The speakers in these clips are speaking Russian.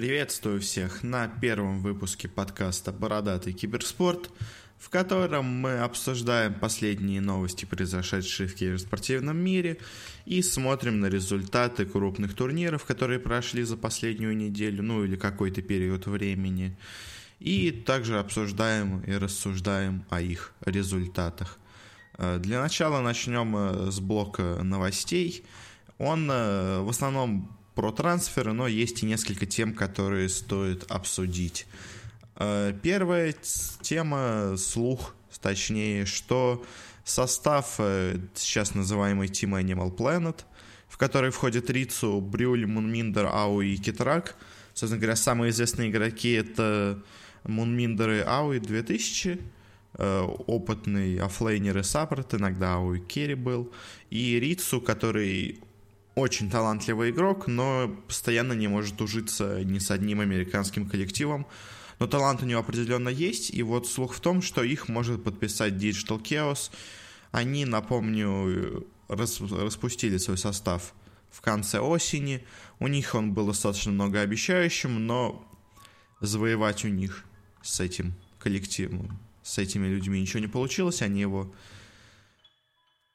Приветствую всех на первом выпуске подкаста «Бородатый киберспорт», в котором мы обсуждаем последние новости, произошедшие в киберспортивном мире, и смотрим на результаты крупных турниров, которые прошли за последнюю неделю, ну или какой-то период времени, и также обсуждаем и рассуждаем о их результатах. Э, для начала начнем э, с блока новостей. Он э, в основном про трансферы, но есть и несколько тем, которые стоит обсудить. Э, первая тема — слух, точнее, что состав э, сейчас называемый Team Animal Planet, в который входят Ritsu, Брюль, MoonMeander, Aui и Kitrak. Собственно говоря, самые известные игроки — это MoonMeander и Aui 2000, э, опытный оффлейнер и саппорт, иногда Aui керри был, и Рицу, который очень талантливый игрок, но постоянно не может ужиться ни с одним американским коллективом. Но талант у него определенно есть, и вот слух в том, что их может подписать Digital Chaos. Они, напомню, рас, распустили свой состав в конце осени. У них он был достаточно многообещающим, но завоевать у них с этим коллективом, с этими людьми ничего не получилось. Они его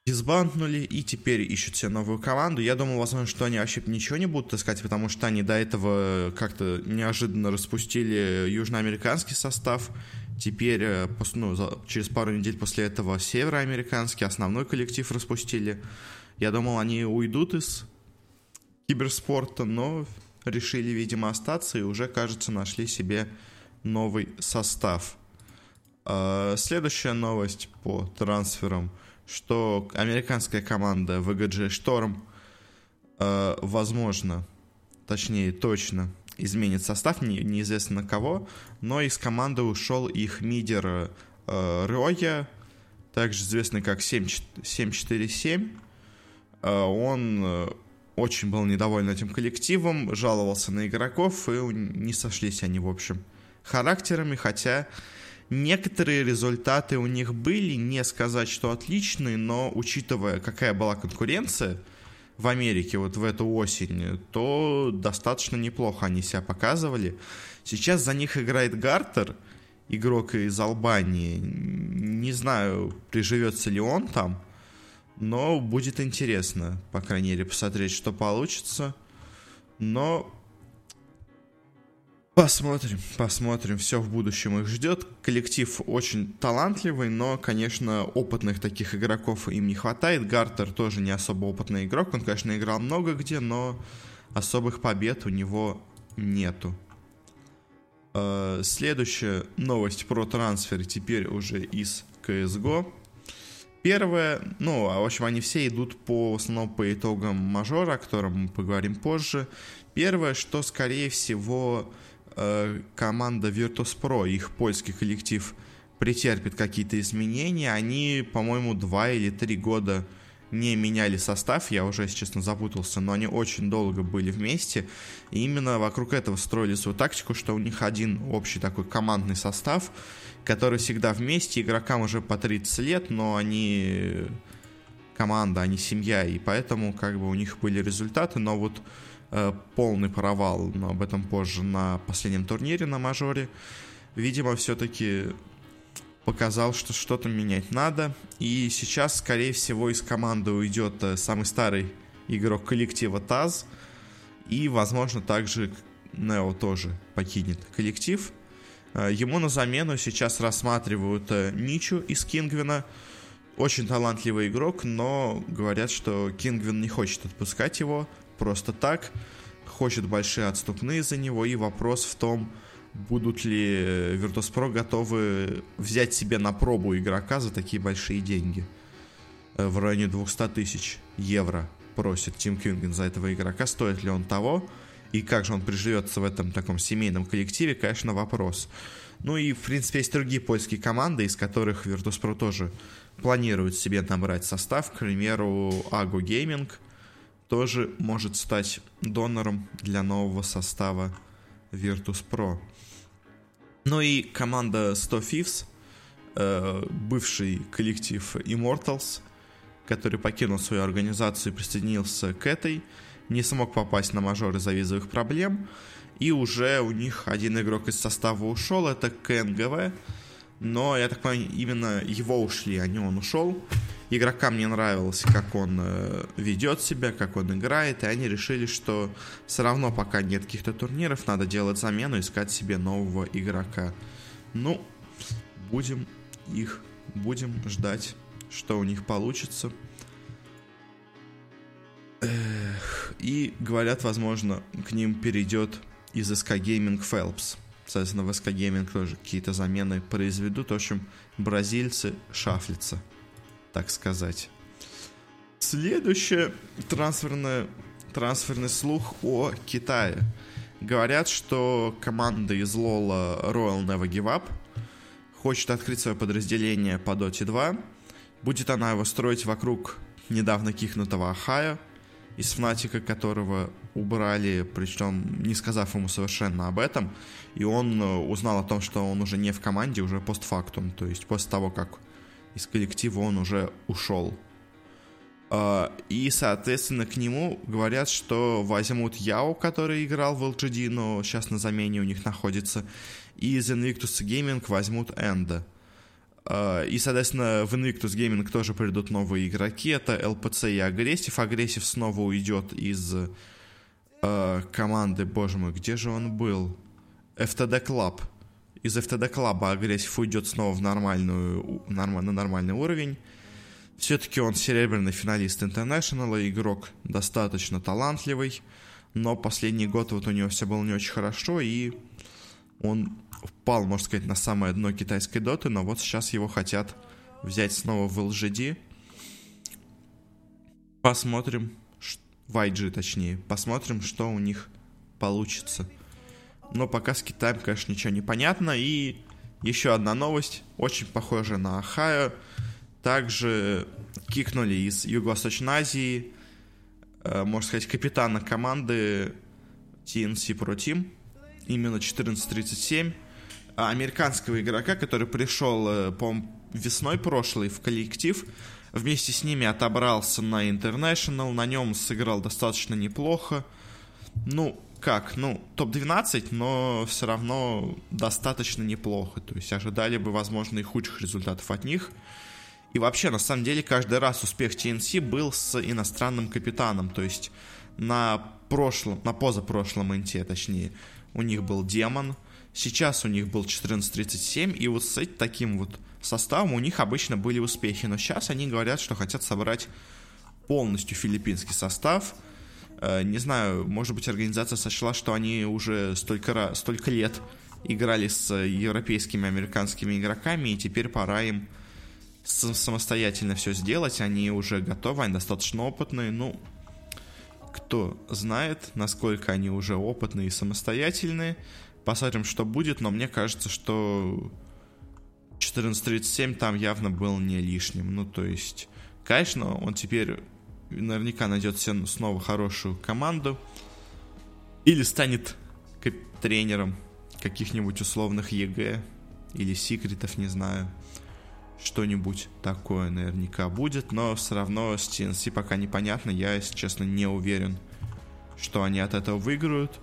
дисбанднули и теперь ищут себе новую команду. Я думал, возможно, что они вообще ничего не будут искать, потому что они до этого как-то неожиданно распустили южноамериканский состав. Теперь, э, ну, через пару недель после этого североамериканский основной коллектив распустили. Я думал, они уйдут из киберспорта, но решили, видимо, остаться и уже, кажется, нашли себе новый состав. А, следующая новость по трансферам – что американская команда VGG Storm, э, возможно, точнее, точно изменит состав, не, неизвестно кого, но из команды ушел их мидер э, Роя, также известный как 7, 747. Э, он э, очень был недоволен этим коллективом, жаловался на игроков, и не сошлись они, в общем, характерами, хотя Некоторые результаты у них были, не сказать, что отличные, но учитывая, какая была конкуренция в Америке вот в эту осень, то достаточно неплохо они себя показывали. Сейчас за них играет Гартер, игрок из Албании. Не знаю, приживется ли он там, но будет интересно, по крайней мере, посмотреть, что получится. Но Посмотрим, посмотрим, все в будущем их ждет. Коллектив очень талантливый, но, конечно, опытных таких игроков им не хватает. Гартер тоже не особо опытный игрок, он, конечно, играл много где, но особых побед у него нету. Э, следующая новость про трансфер теперь уже из CSGO. Первое, ну, а в общем, они все идут по, в основном по итогам мажора, о котором мы поговорим позже. Первое, что, скорее всего, э, команда Virtus.pro, их польский коллектив, претерпит какие-то изменения. Они, по-моему, два или три года не меняли состав, я уже, если честно, запутался, но они очень долго были вместе, и именно вокруг этого строили свою тактику, что у них один общий такой командный состав, который всегда вместе, игрокам уже по 30 лет, но они команда, они семья, и поэтому как бы у них были результаты, но вот полный провал, но об этом позже на последнем турнире на мажоре. Видимо, все-таки показал, что что-то менять надо. И сейчас, скорее всего, из команды уйдет э, самый старый игрок коллектива ТАЗ. И, возможно, также Нео тоже покинет коллектив. Э, ему на замену сейчас рассматривают Ничу из Кингвина. Очень талантливый игрок, но говорят, что Кингвин не хочет отпускать его просто так, хочет большие отступные за него, и вопрос в том, будут ли Virtus.pro готовы взять себе на пробу игрока за такие большие деньги. Э, в районе 200 тысяч евро просит Тим Кюнген за этого игрока. Стоит ли он того? И как же он приживется в этом таком семейном коллективе, конечно, вопрос. Ну и, в принципе, есть другие польские команды, из которых Virtus.pro тоже планирует себе набрать состав. К примеру, Ago Gaming – тоже может стать донором для нового состава Virtus.pro. Ну и команда 100 Thieves, э, бывший коллектив Immortals, который покинул свою организацию и присоединился к этой, не смог попасть на мажор из-за визовых проблем. И уже у них один игрок из состава ушел, это КНГВ. Но, я так понимаю, именно его ушли, а не он ушел. Игрокам не нравилось, как он э, ведет себя, как он играет, и они решили, что все равно пока нет каких-то турниров, надо делать замену, искать себе нового игрока. Ну, будем их, будем ждать, что у них получится. Эх, и говорят, возможно, к ним перейдет из SK Gaming Phelps. Соответственно, в SK Gaming тоже какие-то замены произведут. В общем, бразильцы шафлятся, так сказать. Следующее трансферное, трансферный слух о Китае. Говорят, что команда из Лола Royal Never Give Up хочет открыть свое подразделение по Dota 2. Будет она его строить вокруг недавно кихнутого Ахая, из Фнатика, которого убрали, причем не сказав ему совершенно об этом, и он э, узнал о том, что он уже не в команде, уже постфактум, то есть после того, как из коллектива он уже ушел. А, и, соответственно, к нему говорят, что возьмут Яо, который играл в LGD, но сейчас на замене у них находится, и из Invictus Gaming возьмут Энда. А, и, соответственно, в Invictus Gaming тоже придут новые игроки. Это LPC и Agressif. Agressif снова уйдет из э, команды, боже мой, где же он был? FTD Club. Из FTD Club Agressif уйдет снова в нормальную, норм, на нормальный уровень. Все-таки он серебряный финалист International, игрок достаточно талантливый, но последний год вот у него все было не очень хорошо, и он впал, можно сказать, на самое дно китайской доты, но вот сейчас его хотят взять снова в LGD. Посмотрим, в IG точнее, посмотрим, что у них получится. Но пока с Китаем, конечно, ничего не понятно. И еще одна новость, очень похожая на Ахайо. Также кикнули из Юго-Восточной Азии, э, можно сказать, капитана команды TNC Pro Team, именно 1437 а, американского игрока, который пришел, э, по весной прошлой в коллектив, вместе с ними отобрался на International, на нем сыграл достаточно неплохо. Ну, как, ну, топ-12, но все равно достаточно неплохо. То есть ожидали бы, возможно, и худших результатов от них. И вообще, на самом деле, каждый раз успех TNC был с иностранным капитаном. То есть на прошлом, на позапрошлом инте, точнее, у них был Демон, Сейчас у них был 14.37, и вот с таким вот составом у них обычно были успехи. Но сейчас они говорят, что хотят собрать полностью филиппинский состав. Э, не знаю, может быть, организация сочла, что они уже столько, столько лет играли с европейскими, американскими игроками, и теперь пора им самостоятельно все сделать. Они уже готовы, они достаточно опытные. Ну, кто знает, насколько они уже опытные и самостоятельные. Посмотрим, что будет, но мне кажется, что 1437 там явно был не лишним. Ну, то есть, конечно, он теперь наверняка найдет себе снова хорошую команду или станет тренером каких-нибудь условных EG или секретов, не знаю. Что-нибудь такое наверняка будет, но все равно с TNC пока непонятно. Я, если честно, не уверен, что они от этого выиграют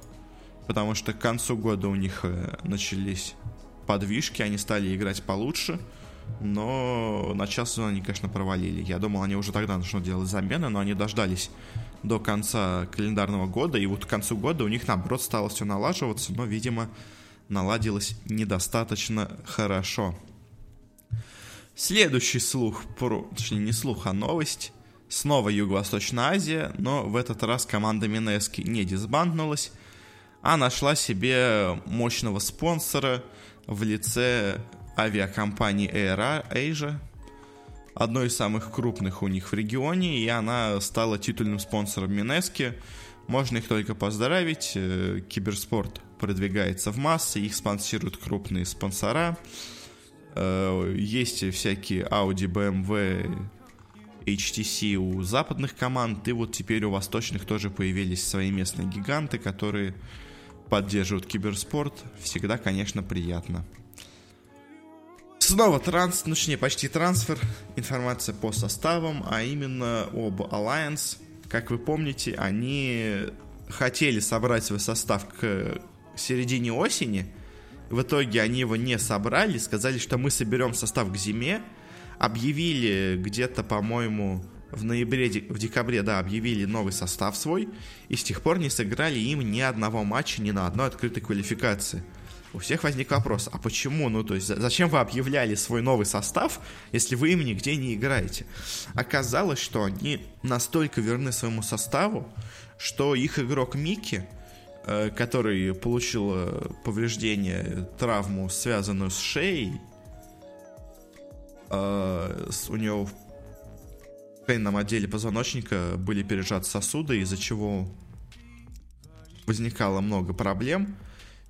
потому что к концу года у них э, начались подвижки, они стали играть получше, но начало сезона они, конечно, провалили. Я думал, они уже тогда начнут делать замены, но они дождались до конца календарного года, и вот к концу года у них, наоборот, стало все налаживаться, но, видимо, наладилось недостаточно хорошо. Следующий слух, про, точнее не слух, а новость. Снова Юго-Восточная Азия, но в этот раз команда Минески не дисбанднулась, а нашла себе мощного спонсора в лице авиакомпании Air Asia, одной из самых крупных у них в регионе, и она стала титульным спонсором Минески. Можно их только поздравить. Э, киберспорт продвигается в массы, их спонсируют крупные спонсора. Э, есть всякие Audi, BMW, HTC у западных команд, и вот теперь у восточных тоже появились свои местные гиганты, которые поддерживают киберспорт, всегда, конечно, приятно. Снова транс, ну, точнее, почти трансфер, информация по составам, а именно об Alliance. Как вы помните, они хотели собрать свой состав к середине осени. В итоге они его не собрали, сказали, что мы соберем состав к зиме. Объявили где-то, по-моему, в ноябре, в декабре, да, объявили новый состав свой. И с тех пор не сыграли им ни одного матча, ни на одной открытой квалификации у всех возник вопрос, а почему, ну то есть зачем вы объявляли свой новый состав, если вы им нигде не играете? Оказалось, что они настолько верны своему составу, что их игрок Микки, э, который получил э, повреждение, травму, связанную с шеей, э, у него в шейном отделе позвоночника были пережаты сосуды, из-за чего возникало много проблем.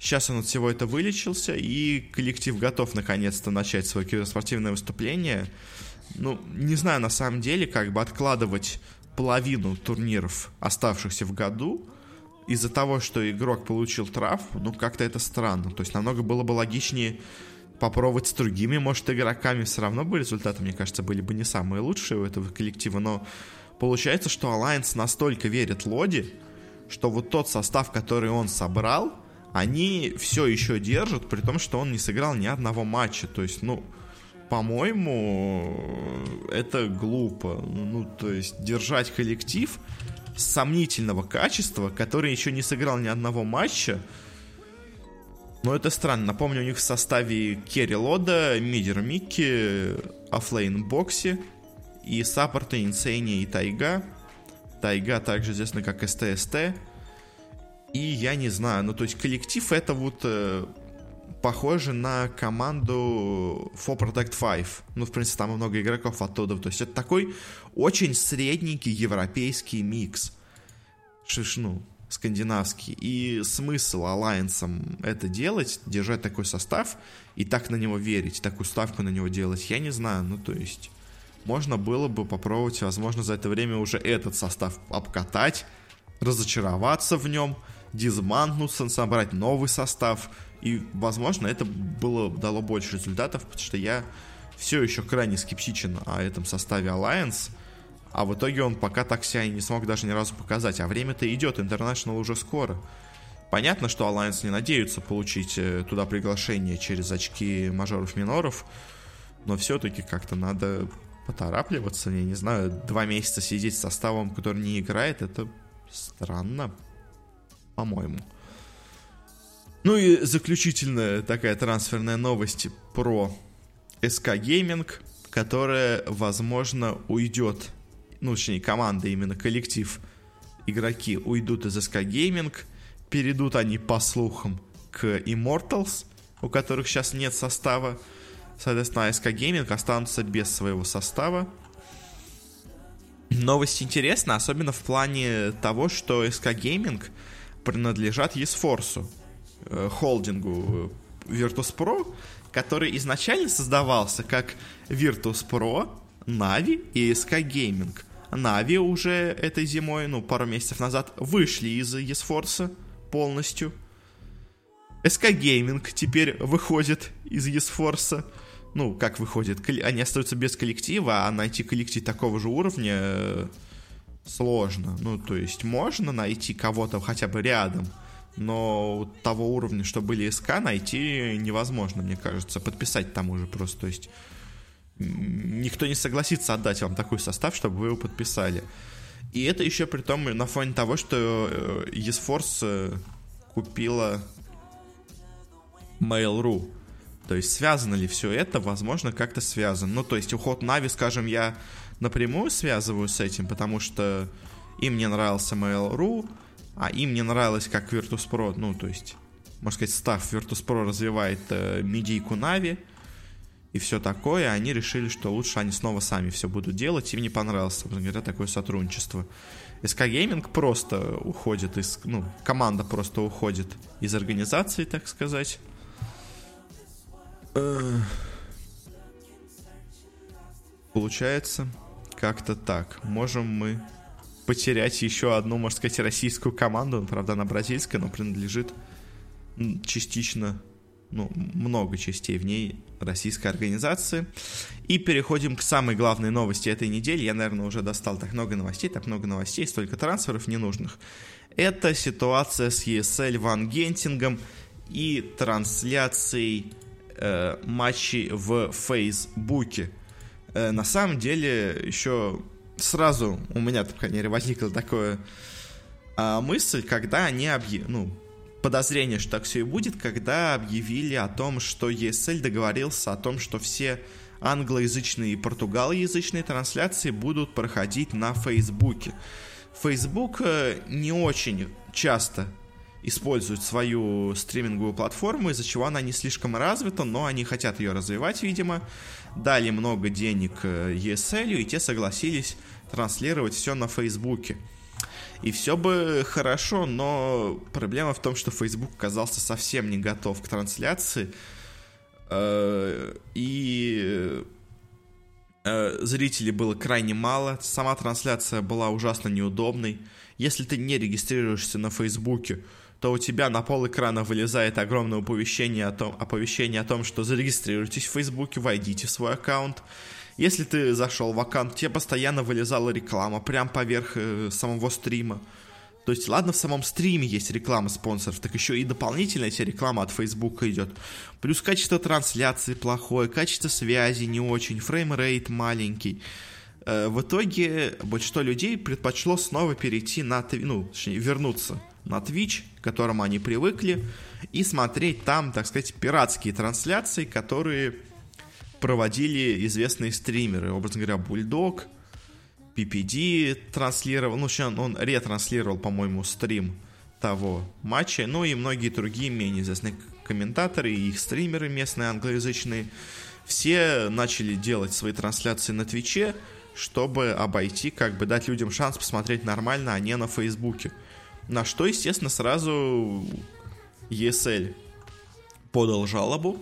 Сейчас он от всего это вылечился, и коллектив готов наконец-то начать свое киберспортивное выступление. Ну, не знаю на самом деле, как бы откладывать половину турниров, оставшихся в году, из-за того, что игрок получил травму, ну, как-то это странно. То есть намного было бы логичнее попробовать с другими, может, игроками все равно бы результаты, мне кажется, были бы не самые лучшие у этого коллектива, но получается, что Alliance настолько верит Лоди, что вот тот состав, который он собрал, они все еще держат, при том, что он не сыграл ни одного матча. То есть, ну, по-моему, это глупо. Ну, то есть, держать коллектив сомнительного качества, который еще не сыграл ни одного матча, ну, это странно. Напомню, у них в составе Керри Лода, Мидер Микки, Офлейн Бокси и саппорты Инсейни и Тайга. Тайга также известна как СТСТ. И я не знаю, ну то есть коллектив это вот э, похоже на команду For Protect 5. Ну, в принципе, там много игроков оттуда. То есть это такой очень средненький европейский микс. Шиш, ну, скандинавский. И смысл алайенсам это делать, держать такой состав и так на него верить, такую ставку на него делать, я не знаю. Ну, то есть, можно было бы попробовать, возможно, за это время уже этот состав обкатать, разочароваться в нем – дизмантнуться, собрать новый состав. И, возможно, это было дало больше результатов, потому что я все еще крайне скептичен о этом составе Alliance. А в итоге он пока так себя не смог даже ни разу показать. А время-то идет, International уже скоро. Понятно, что Alliance не надеются получить э, туда приглашение через очки мажоров-миноров, но все-таки как-то надо поторапливаться. Я не знаю, два месяца сидеть с составом, который не играет, это странно по-моему. Ну и заключительная такая трансферная новость про SK Gaming, которая, возможно, уйдет, ну, точнее, команда, именно коллектив, игроки уйдут из SK Gaming, перейдут они, по слухам, к Immortals, у которых сейчас нет состава, соответственно, SK Gaming останутся без своего состава. Новость интересна, особенно в плане того, что SK Gaming — принадлежат eSforce, э, холдингу э, Virtus.pro, который изначально создавался как Virtus.pro, Navi и SK Gaming. Navi уже этой зимой, ну, пару месяцев назад, вышли из eSforce полностью. SK Gaming теперь выходит из eSforce. Ну, как выходит? Они остаются без коллектива, а найти коллектив такого же уровня э, сложно. Ну, то есть можно найти кого-то хотя бы рядом, но того уровня, что были СК, найти невозможно, мне кажется. Подписать там уже просто, то есть никто не согласится отдать вам такой состав, чтобы вы его подписали. И это еще при том на фоне того, что э, eSforce э, купила Mail.ru. То есть связано ли все это? Возможно, как-то связано. Ну, то есть уход Нави, скажем, я напрямую связываю с этим, потому что им не нравился Mail.ru, а им не нравилось, как Virtus.pro, ну, то есть, можно сказать, став Virtus.pro развивает э, медийку Нави и все такое, они решили, что лучше они снова сами все будут делать, им не понравилось, собственно говоря, такое сотрудничество. SK Gaming просто уходит из, ну, команда просто уходит из организации, так сказать. Получается, как-то так. Можем мы потерять еще одну, можно сказать, российскую команду. Правда, она бразильская, но принадлежит частично, ну, много частей в ней российской организации. И переходим к самой главной новости этой недели. Я, наверное, уже достал так много новостей, так много новостей, столько трансферов ненужных. Это ситуация с ESL Ван Гентингом и трансляцией э, матчей в Фейсбуке. Э, на самом деле, еще сразу у меня, по крайней мере, возникла такая э, мысль, когда они объявили, ну, подозрение, что так все и будет, когда объявили о том, что ESL договорился о том, что все англоязычные и португалоязычные трансляции будут проходить на Фейсбуке. Facebook э, не очень часто использует свою стриминговую платформу, из-за чего она не слишком развита, но они хотят ее развивать, видимо. Дали много денег э, ESL, и те согласились транслировать все на Фейсбуке. И все бы хорошо, но проблема в том, что Facebook оказался совсем не готов к трансляции. Э, и э, зрителей было крайне мало. Сама трансляция была ужасно неудобной. Если ты не регистрируешься на Фейсбуке, то у тебя на пол экрана вылезает огромное оповещение о том, оповещение о том, что зарегистрируйтесь в Фейсбуке, войдите в свой аккаунт. Если ты зашел в аккаунт, тебе постоянно вылезала реклама прям поверх э, самого стрима. То есть, ладно, в самом стриме есть реклама спонсоров, так еще и дополнительная тебе реклама от Фейсбука идет. Плюс качество трансляции плохое, качество связи не очень, фреймрейт маленький. Э, в итоге большинство людей предпочло снова перейти на, ну, точнее, вернуться на Twitch, к которому они привыкли, и смотреть там, так сказать, пиратские трансляции, которые проводили известные стримеры, образно говоря, Bulldog, PPD транслировал, ну, он, он ретранслировал, по-моему, стрим того матча, ну и многие другие менее известные комментаторы и их стримеры местные англоязычные, все начали делать свои трансляции на Твиче, чтобы обойти, как бы дать людям шанс посмотреть нормально, а не на Фейсбуке. На что, естественно, сразу ESL подал жалобу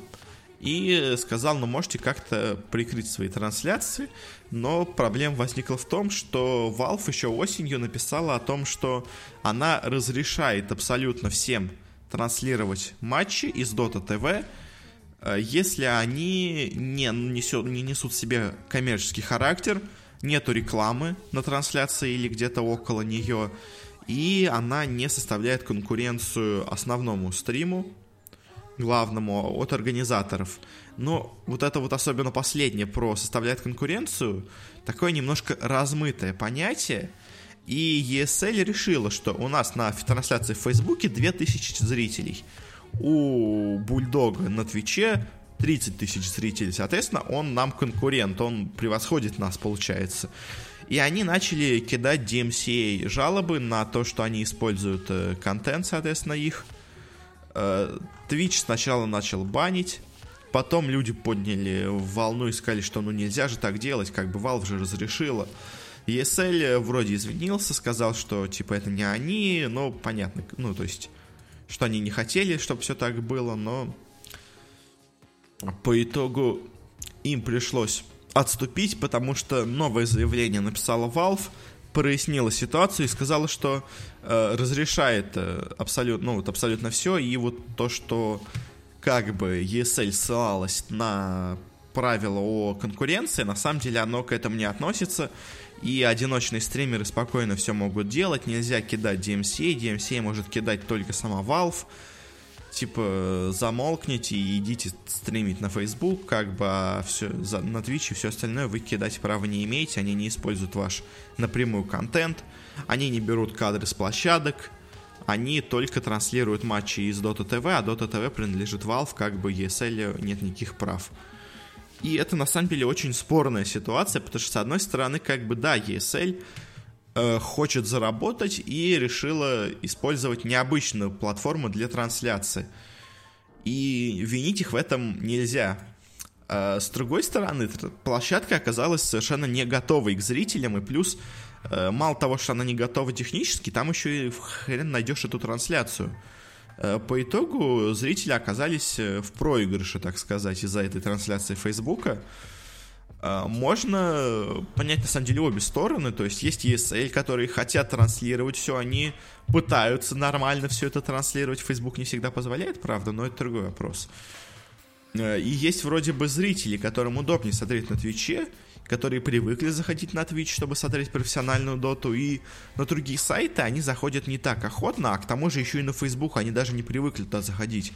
и сказал, ну можете как-то прикрыть свои трансляции, но проблема возникла в том, что Valve еще осенью написала о том, что она разрешает абсолютно всем транслировать матчи из Dota TV, э, если они не, несет, не несут себе коммерческий характер, нету рекламы на трансляции или где-то около нее, и она не составляет конкуренцию основному стриму, главному от организаторов. Но вот это вот особенно последнее про составляет конкуренцию, такое немножко размытое понятие. И ESL решила, что у нас на трансляции в Фейсбуке 2000 зрителей. У Бульдога на Твиче 30 тысяч зрителей. Соответственно, он нам конкурент, он превосходит нас, получается. И они начали кидать DMCA жалобы на то, что они используют э, контент, соответственно, их. Э, Twitch сначала начал банить, потом люди подняли волну и сказали, что ну нельзя же так делать, как бы Valve же разрешила. ESL вроде извинился, сказал, что типа это не они, но понятно, ну то есть, что они не хотели, чтобы все так было, но по итогу им пришлось отступить, потому что новое заявление написала Valve, прояснила ситуацию и сказала, что э, разрешает э, абсолютно, ну, вот абсолютно все, и вот то, что как бы ESL ссылалась на правила о конкуренции, на самом деле оно к этому не относится, и одиночные стримеры спокойно все могут делать, нельзя кидать DMCA, DMCA может кидать только сама Valve, типа замолкните и идите стримить на Facebook, как бы а все за, на Twitch и все остальное вы кидать права не имеете, они не используют ваш напрямую контент, они не берут кадры с площадок, они только транслируют матчи из Dota TV, а Dota TV принадлежит Valve, как бы ESL нет никаких прав. И это на самом деле очень спорная ситуация, потому что с одной стороны, как бы да, ESL хочет заработать и решила использовать необычную платформу для трансляции. И винить их в этом нельзя. А с другой стороны, площадка оказалась совершенно не готовой к зрителям, и плюс, э, мало того, что она не готова технически, там еще и хрен найдешь эту трансляцию. Э, по итогу зрители оказались в проигрыше, так сказать, из-за этой трансляции Фейсбука. Можно понять на самом деле обе стороны, то есть есть ESL, которые хотят транслировать все, они пытаются нормально все это транслировать, Facebook не всегда позволяет, правда, но это другой вопрос. А, и есть вроде бы зрители, которым удобнее смотреть на Твиче, которые привыкли заходить на Twitch, чтобы смотреть профессиональную доту, и на другие сайты они заходят не так охотно, а к тому же еще и на Facebook они даже не привыкли туда заходить.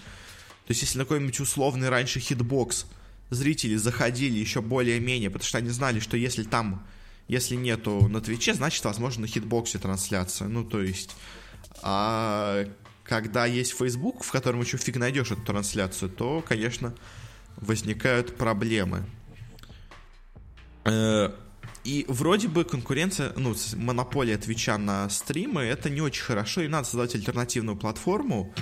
То есть если на какой-нибудь условный раньше Hitbox зрители заходили еще более-менее, потому что они знали, что если там, если нету на Twitch е, значит, возможно, на Hitbox е трансляция. Ну, то есть... А когда есть Facebook, в котором еще фиг найдешь эту трансляцию, то, конечно, возникают проблемы. Э, и вроде бы конкуренция, ну, монополия Твича на стримы, это не очень хорошо, и надо создать альтернативную платформу.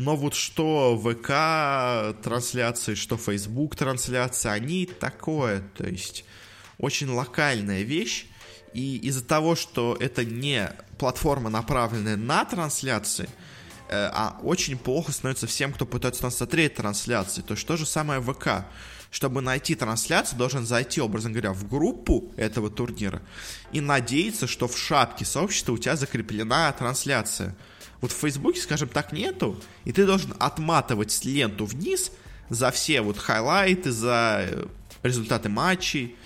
Но вот что ВК трансляции, что Facebook трансляции, они такое, то есть очень локальная вещь. И из-за того, что это не платформа, направленная на трансляции, э, а очень плохо становится всем, кто пытается нас смотреть трансляции. То есть то же самое ВК чтобы найти трансляцию, должен зайти, образно говоря, в группу этого турнира и надеяться, что в шапке сообщества у тебя закреплена трансляция. Вот в Фейсбуке, скажем так, нету, и ты должен отматывать ленту вниз за все вот хайлайты, за э, результаты матчей,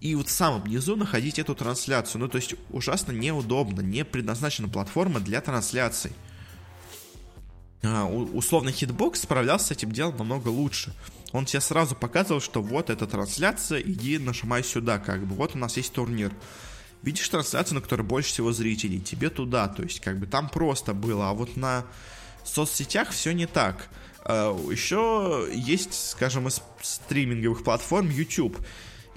и вот в самом низу находить эту трансляцию. Ну, то есть ужасно неудобно, не предназначена платформа для трансляций. А, условно Hitbox справлялся с этим делом намного лучше он тебе сразу показывал, что вот эта трансляция, иди нажимай сюда, как бы, вот у нас есть турнир. Видишь трансляцию, на которой больше всего зрителей, тебе туда, то есть как бы там просто было, а вот на соцсетях все не так. А, Еще есть, скажем, из стриминговых платформ YouTube.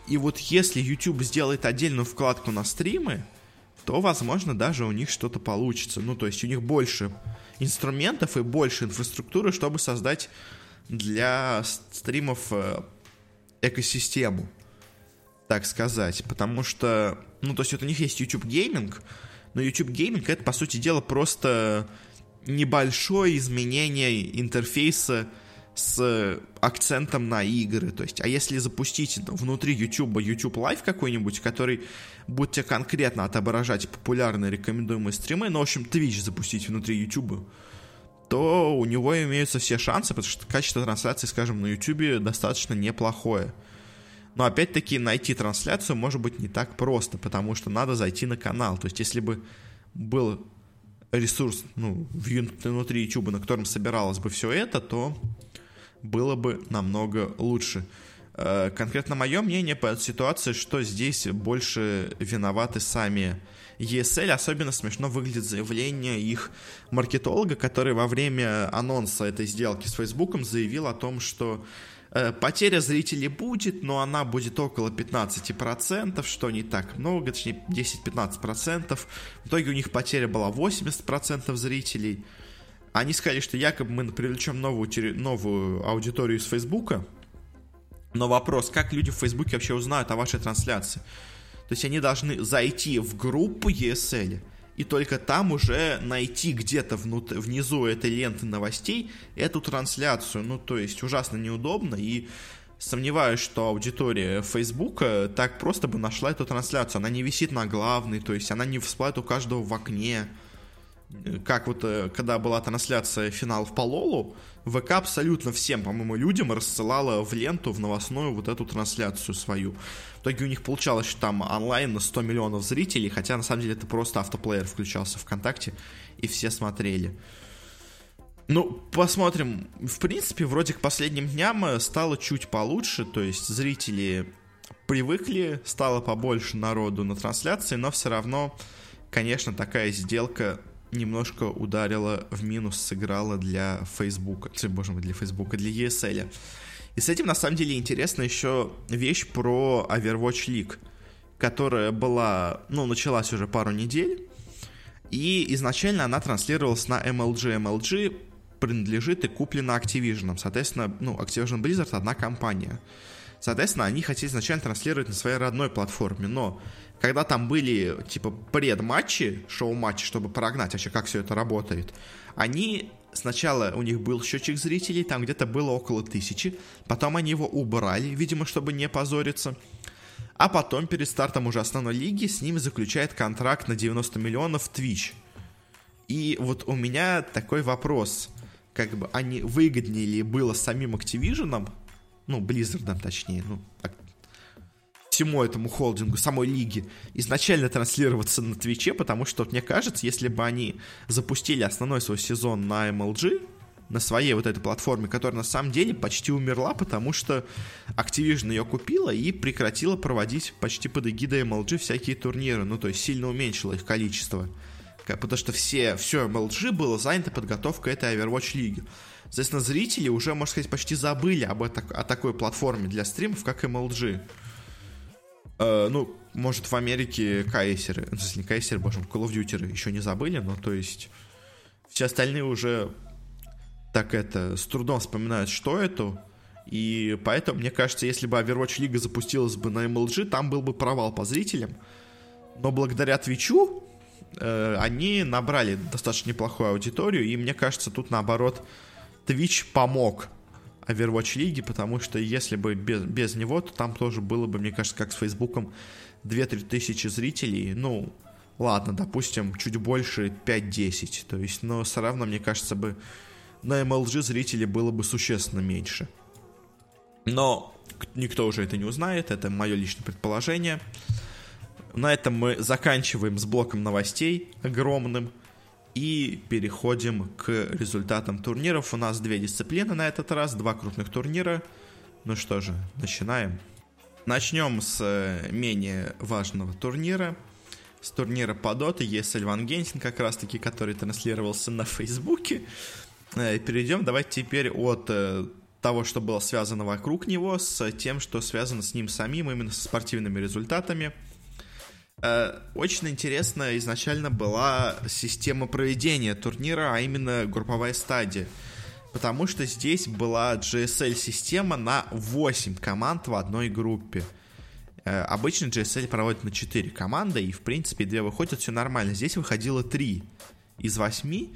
И вот если YouTube сделает отдельную вкладку на стримы, то, возможно, даже у них что-то получится. Ну, то есть у них больше инструментов и больше инфраструктуры, чтобы создать для стримов э, экосистему, так сказать. Потому что, ну, то есть вот у них есть YouTube Gaming, но YouTube Gaming это, по сути дела, просто небольшое изменение интерфейса с акцентом на игры. То есть, а если запустить внутри YouTube YouTube Live какой-нибудь, который будет тебе конкретно отображать популярные рекомендуемые стримы, ну, в общем, Twitch запустить внутри YouTube, то у него имеются все шансы, потому что качество трансляции, скажем, на YouTube достаточно неплохое. Но опять-таки найти трансляцию может быть не так просто, потому что надо зайти на канал. То есть если бы был ресурс ну, внутри YouTube, на котором собиралось бы все это, то было бы намного лучше. Э, конкретно мое мнение по этой ситуации, что здесь больше виноваты сами ESL особенно смешно выглядит заявление их маркетолога, который во время анонса этой сделки с Фейсбуком заявил о том, что потеря зрителей будет, но она будет около 15%, что не так много, точнее 10-15%. В итоге у них потеря была 80% зрителей. Они сказали, что якобы мы привлечем новую, новую аудиторию из Фейсбука, но вопрос, как люди в Фейсбуке вообще узнают о вашей трансляции? То есть они должны зайти в группу ESL и только там уже найти где-то внизу этой ленты новостей эту трансляцию. Ну, то есть ужасно неудобно и сомневаюсь, что аудитория Фейсбука так просто бы нашла эту трансляцию. Она не висит на главной, то есть она не всплывает у каждого в окне. Как вот, э, когда была трансляция финалов по Лолу, ВК абсолютно всем, по-моему, людям рассылала в ленту, в новостную вот эту трансляцию свою. В итоге у них получалось, что там онлайн на 100 миллионов зрителей, хотя на самом деле это просто автоплеер включался ВКонтакте, и все смотрели. Ну, посмотрим. В принципе, вроде к последним дням э, стало чуть получше, то есть зрители привыкли, стало побольше народу на трансляции, но все равно, конечно, такая сделка немножко ударила в минус, сыграла для Фейсбука, боже мой, для Фейсбука, для ESL. И с этим, на самом деле, интересна еще вещь про Overwatch League, которая была, ну, началась уже пару недель, и изначально она транслировалась на MLG. MLG принадлежит и куплена Activision. Соответственно, ну, Activision Blizzard одна компания. Соответственно, они хотели изначально транслировать на своей родной платформе, но когда там были, типа, предматчи, шоу-матчи, чтобы прогнать вообще, как все это работает, они сначала у них был счетчик зрителей, там где-то было около тысячи, потом они его убрали, видимо, чтобы не позориться, а потом перед стартом уже основной лиги с ними заключает контракт на 90 миллионов Twitch. И вот у меня такой вопрос, как бы, они выгоднее ли было самим Activision, ну, Blizzard точнее, ну, всему этому холдингу, самой лиге, изначально транслироваться на Твиче, потому что, мне кажется, если бы они запустили основной свой сезон на MLG, на своей вот этой платформе, которая на самом деле почти умерла, потому что Activision ее купила и прекратила проводить почти под эгидой MLG всякие турниры, ну то есть сильно уменьшила их количество. Потому что все, все MLG было занято подготовкой этой Overwatch лиги. Соответственно, зрители уже, можно сказать, почти забыли об это, о такой платформе для стримов, как MLG. Э, ну, может, в Америке кайсеры, ну, не кайсеры, боже мой, Call of Duty еще не забыли, но то есть все остальные уже так это, с трудом вспоминают, что это, и поэтому, мне кажется, если бы Overwatch Лига запустилась бы на MLG, там был бы провал по зрителям. Но благодаря Твичу э, они набрали достаточно неплохую аудиторию, и мне кажется, тут наоборот Twitch помог Overwatch Лиги, потому что если бы без, без него, то там тоже было бы, мне кажется, как с Фейсбуком, 2-3 тысячи зрителей, ну, ладно, допустим, чуть больше 5-10, то есть, но все равно, мне кажется, бы на MLG зрителей было бы существенно меньше. Но никто уже это не узнает, это мое личное предположение. На этом мы заканчиваем с блоком новостей огромным и переходим к результатам турниров. У нас две дисциплины на этот раз, два крупных турнира. Ну что же, начинаем. Начнем с э, менее важного турнира. С турнира по доте ESL Ван Генсин, как раз таки, который транслировался на Фейсбуке. Э, перейдем давайте теперь от э, того, что было связано вокруг него, с тем, что связано с ним самим, именно со спортивными результатами. Э, очень интересно изначально была система проведения турнира, а именно групповая стадия. Потому что здесь была GSL-система на 8 команд в одной группе. Обычно GSL проводит на 4 команды, и в принципе 2 выходят, все нормально. Здесь выходило 3 из 8,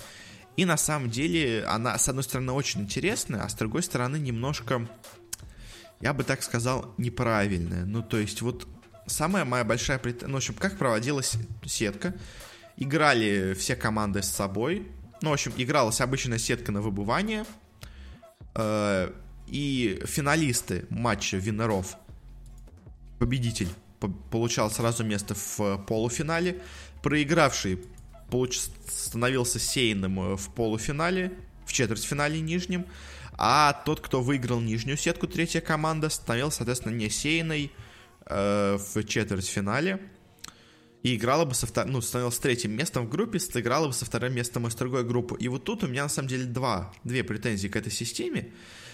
и на самом деле она, с одной стороны, очень интересная, а с другой стороны, немножко, я бы так сказал, неправильная. Ну, то есть, вот самая моя большая претензия... Ну, в общем, как проводилась сетка. Играли все команды с собой. Ну, в общем, игралась обычная сетка на выбывание. Э, и финалисты матча Винеров, победитель, получал сразу место в полуфинале. Проигравший получ... становился сейным э, в полуфинале, в четвертьфинале нижнем, а тот, кто выиграл нижнюю сетку, третья команда, становился, соответственно, не сейной э, в четвертьфинале. И играла бы со вторым, ну, становилась третьим местом в группе, сыграла бы со вторым местом из другой группы. И вот тут у меня, на самом деле, два, две претензии к этой системе.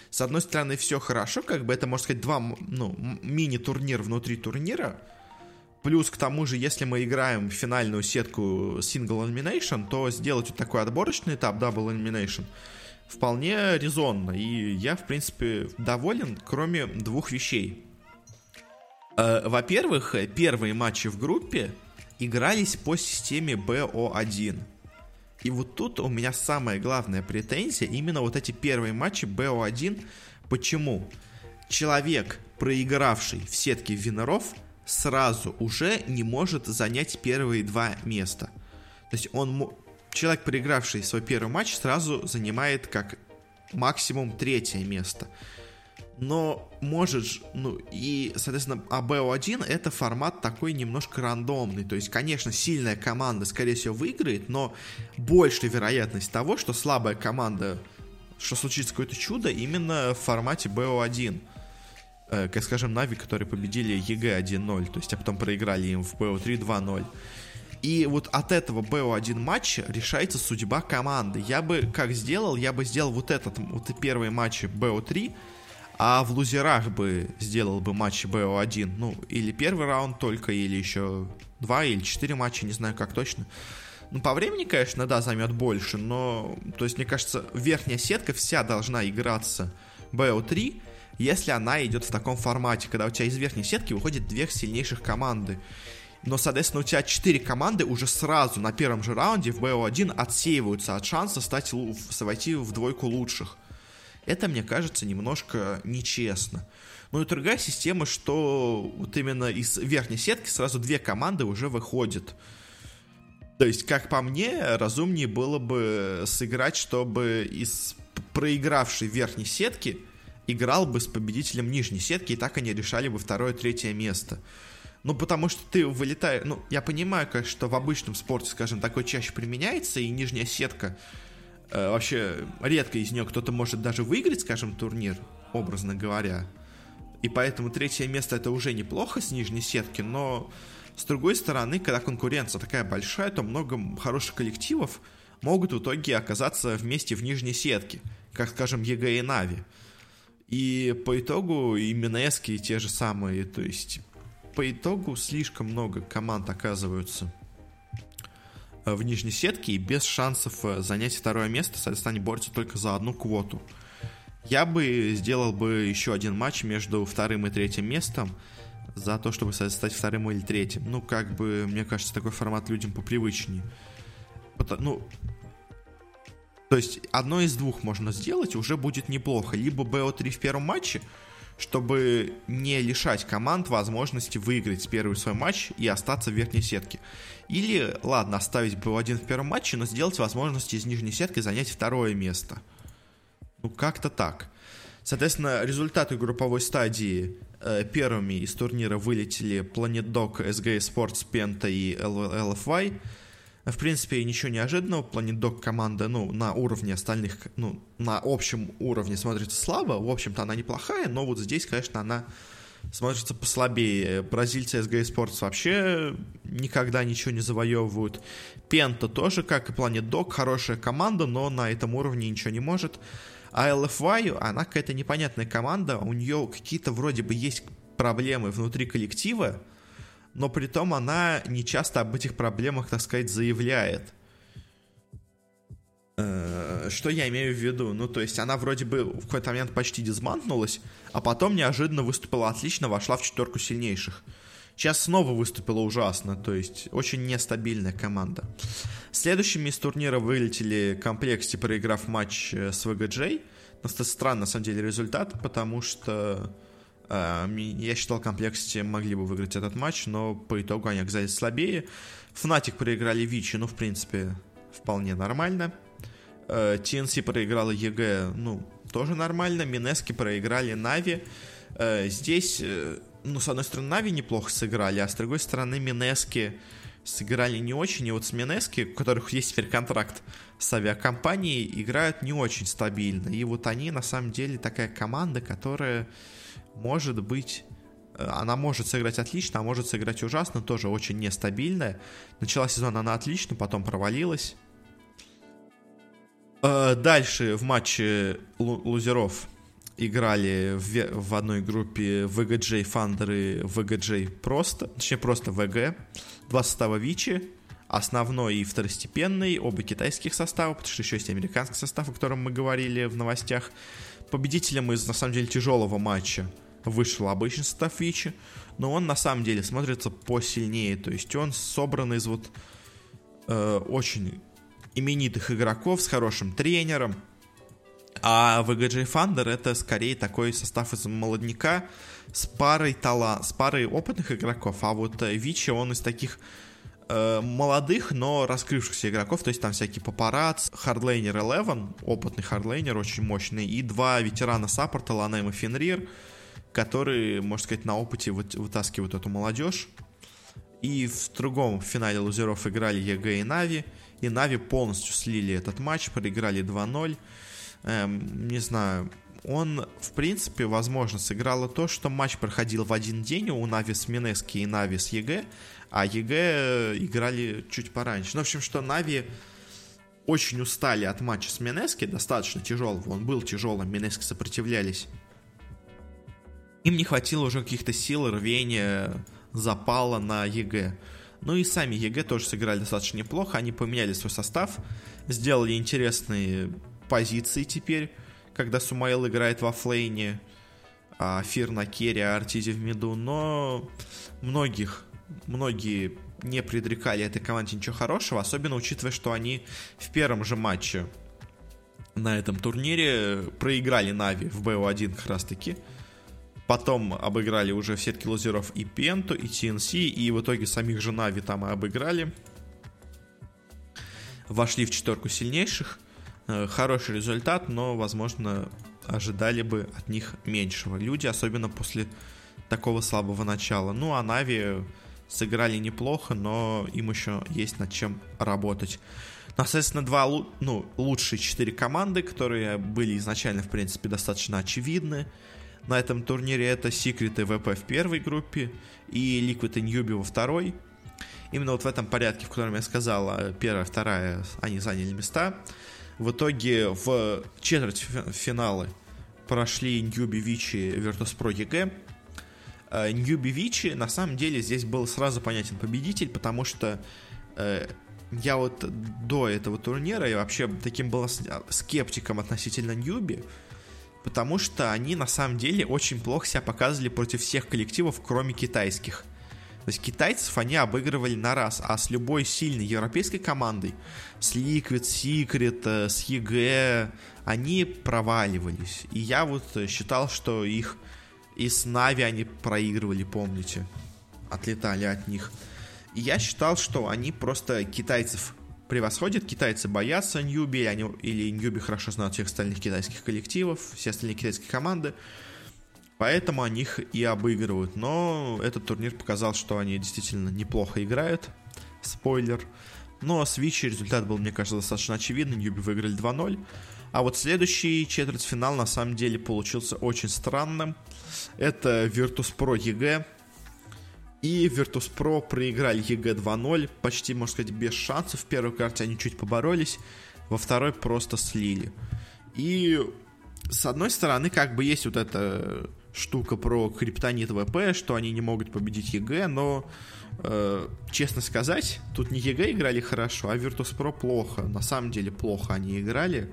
С одной стороны, все хорошо, как бы это, можно сказать, два, ну, мини-турнира внутри турнира, Плюс к тому же, если мы играем в финальную сетку Single Elimination, то сделать вот такой отборочный этап Double Elimination вполне резонно. И я, в принципе, доволен, кроме двух вещей. Э, во-первых, первые матчи в группе игрались по системе BO1. И вот тут у меня самая главная претензия именно вот эти первые матчи BO1. Почему? Человек, проигравший в сетке виноров, сразу уже не может занять первые два места. То есть он, человек, проигравший свой первый матч, сразу занимает как максимум третье место. Но может, ну и, соответственно, а BO1 это формат такой немножко рандомный. То есть, конечно, сильная команда, скорее всего, выиграет, но большая вероятность того, что слабая команда, что случится какое-то чудо, именно в формате BO1 э, как скажем, Na'Vi, которые победили EG 1-0, то есть, а потом проиграли им в BO3 2-0. И вот от этого БО1 матча решается судьба команды. Я бы как сделал, я бы сделал вот этот, вот первый матч БО3, а в лузерах бы сделал бы матч БО1. Ну, или первый раунд только, или еще два или четыре матча, не знаю как точно. Ну, по времени, конечно, да, займет больше, но, то есть, мне кажется, верхняя сетка вся должна играться БО3, если она идет в таком формате, когда у тебя из верхней сетки выходит две сильнейших команды. Но, соответственно, у тебя четыре команды уже сразу на первом же раунде в BO1 отсеиваются от шанса стать, войти в двойку лучших. Это, мне кажется, немножко нечестно. Ну и другая система, что вот именно из верхней сетки сразу две команды уже выходят. То есть, как по мне, разумнее было бы сыграть, чтобы из проигравшей верхней сетки играл бы с победителем нижней сетки, и так они решали бы второе-третье место. Ну, потому что ты вылетаешь... Ну, я понимаю, конечно, что в обычном спорте, скажем, такое чаще применяется, и нижняя сетка э, вообще редко из нее кто-то может даже выиграть, скажем, турнир, образно говоря. И поэтому третье место это уже неплохо с нижней сетки, но с другой стороны, когда конкуренция такая большая, то много хороших коллективов могут в итоге оказаться вместе в нижней сетке, как, скажем, EG и Na'Vi. И по итогу и Минески и те же самые, то есть по итогу слишком много команд оказываются в нижней сетке и без шансов э, занять второе место, соответственно, они борются только за одну квоту. Я бы сделал бы еще один матч между вторым и третьим местом за то, чтобы стать вторым или третьим. Ну, как бы, мне кажется, такой формат людям попривычнее. Ну, то есть одно из двух можно сделать, уже будет неплохо. Либо BO3 в первом матче, чтобы не лишать команд возможности выиграть первый свой матч и остаться в верхней сетке. Или, ладно, оставить BO1 в первом матче, но сделать возможность из нижней сетки занять второе место. Ну, как-то так. Соответственно, результаты групповой стадии э, первыми из турнира вылетели Planet Dog, SG Sports, Penta и LFY. В принципе, ничего неожиданного. Planet Dog команда, ну, на уровне остальных, ну, на общем уровне смотрится слабо. В общем-то, она неплохая, но вот здесь, конечно, она смотрится послабее. Бразильцы SG Sports вообще никогда ничего не завоевывают. Пента тоже, как и Planet Dog, хорошая команда, но на этом уровне ничего не может. А LFY, она какая-то непонятная команда, у нее какие-то вроде бы есть проблемы внутри коллектива, но при том она не часто об этих проблемах, так сказать, заявляет. Э, что я имею в виду? Ну, то есть она вроде бы в какой-то момент почти дизмантнулась, а потом неожиданно выступила отлично, вошла в четверку сильнейших. Сейчас снова выступила ужасно, то есть очень нестабильная команда. Следующими из турнира вылетели комплекте, проиграв матч э, с это странный, на самом деле, результат, потому что я считал, compLexity могли бы выиграть этот матч, но по итогу они оказались слабее. Fnatic проиграли Vici, ну, в принципе, вполне нормально. Э, TNC проиграла EG, ну, тоже нормально. Mineski проиграли Na'Vi. Э, здесь... Э, ну, с одной стороны, Na'Vi неплохо сыграли, а с другой стороны, Mineski сыграли не очень. И вот с Mineski, у которых есть теперь контракт с авиакомпанией, играют не очень стабильно. И вот они, на самом деле, такая команда, которая может быть... Э, она может сыграть отлично, а может сыграть ужасно, тоже очень нестабильная. Начала сезон она отлично, потом провалилась. Э, дальше в матче лузеров играли в, одной группе VGJ Thunder и VGJ просто, точнее просто VG, два состава Вичи, основной и второстепенный, оба китайских состава, потому что еще есть американский состав, о котором мы говорили в новостях. Победителем из, на самом деле, тяжелого матча вышел обычный состав Vici, но он на самом деле смотрится посильнее, то есть он собран из вот э, очень именитых игроков с хорошим тренером, а VGJ Thunder это скорее такой состав из молодняка с парой тала, с парой опытных игроков. А вот э, Vici, он из таких э, молодых, но раскрывшихся игроков. То есть там всякие Paparazi, хардлейнер 11, опытный хардлейнер, очень мощный, и два ветерана саппорта, LaNm и Fenrir, которые, можно сказать, на опыте вытаскивают эту молодежь. И в другом финале лузеров играли EG и Na'Vi. И Na'Vi полностью слили этот матч, проиграли 2-0 эм, не знаю, он, в принципе, возможно, сыграло то, что матч проходил в один день у Na'Vi с Mineski и Na'Vi с EG, а EG играли чуть пораньше. Ну, в общем, что Na'Vi очень устали от матча с Mineski, достаточно тяжелого, он был тяжелым, Mineski сопротивлялись. Им не хватило уже каких-то сил, рвения, запала на EG. Ну и сами EG тоже сыграли достаточно неплохо, они поменяли свой состав, сделали интересные позиции теперь, когда SumaiL играет в оффлейне, а Fear на керри, а Arteezy в миду, но многих, многие не предрекали этой команде ничего хорошего, особенно учитывая, что они в первом же матче на этом турнире проиграли Нави в БО1 как раз таки. Потом обыграли уже в сетке лузеров и Пенту, и TNC, и в итоге самих же Нави там и обыграли. Вошли в четверку сильнейших. Э, хороший результат, но, возможно, ожидали бы от них меньшего. Люди, особенно после такого слабого начала. Ну, а Нави сыграли неплохо, но им еще есть над чем работать. Ну, соответственно, два ну, лучшие четыре команды, которые были изначально, в принципе, достаточно очевидны. На этом турнире это Secret и VP в первой группе и Liquid и Newbie во второй. Именно вот в этом порядке, в котором я сказал, первая, вторая, они заняли места. В итоге в четвертьфиналы прошли Ньюби Вичи Virtus.pro EG. Ньюби Вичи, на самом деле, здесь был сразу понятен победитель, потому что э, я вот до этого турнира я вообще таким был скептиком относительно Ньюби, потому что они на самом деле очень плохо себя показывали против всех коллективов, кроме китайских. То есть китайцев они обыгрывали на раз, а с любой сильной европейской командой, с Liquid, Secret, э, с EG, они проваливались. И я вот считал, что их и с Нави они проигрывали, помните? Отлетали от них. И я считал, что они просто китайцев превосходят. Китайцы боятся Ньюби, они, или Ньюби хорошо знают всех остальных китайских коллективов, все остальные китайские команды. Поэтому они их и обыгрывают. Но этот турнир показал, что они действительно неплохо играют. Спойлер. Но с Вичи результат был, мне кажется, достаточно очевидный. Ньюби выиграли 2-0. А вот следующий четвертьфинал на самом деле получился очень странным. Это Virtus.pro EG. И Virtus.pro проиграли EG 2-0, почти, можно сказать, без шансов. В первой карте они чуть поборолись, во второй просто слили. И с одной стороны, как бы есть вот эта штука про криптонит VP, что они не могут победить EG, но, э, честно сказать, тут не EG играли хорошо, а Virtus.pro плохо. На самом деле плохо они играли.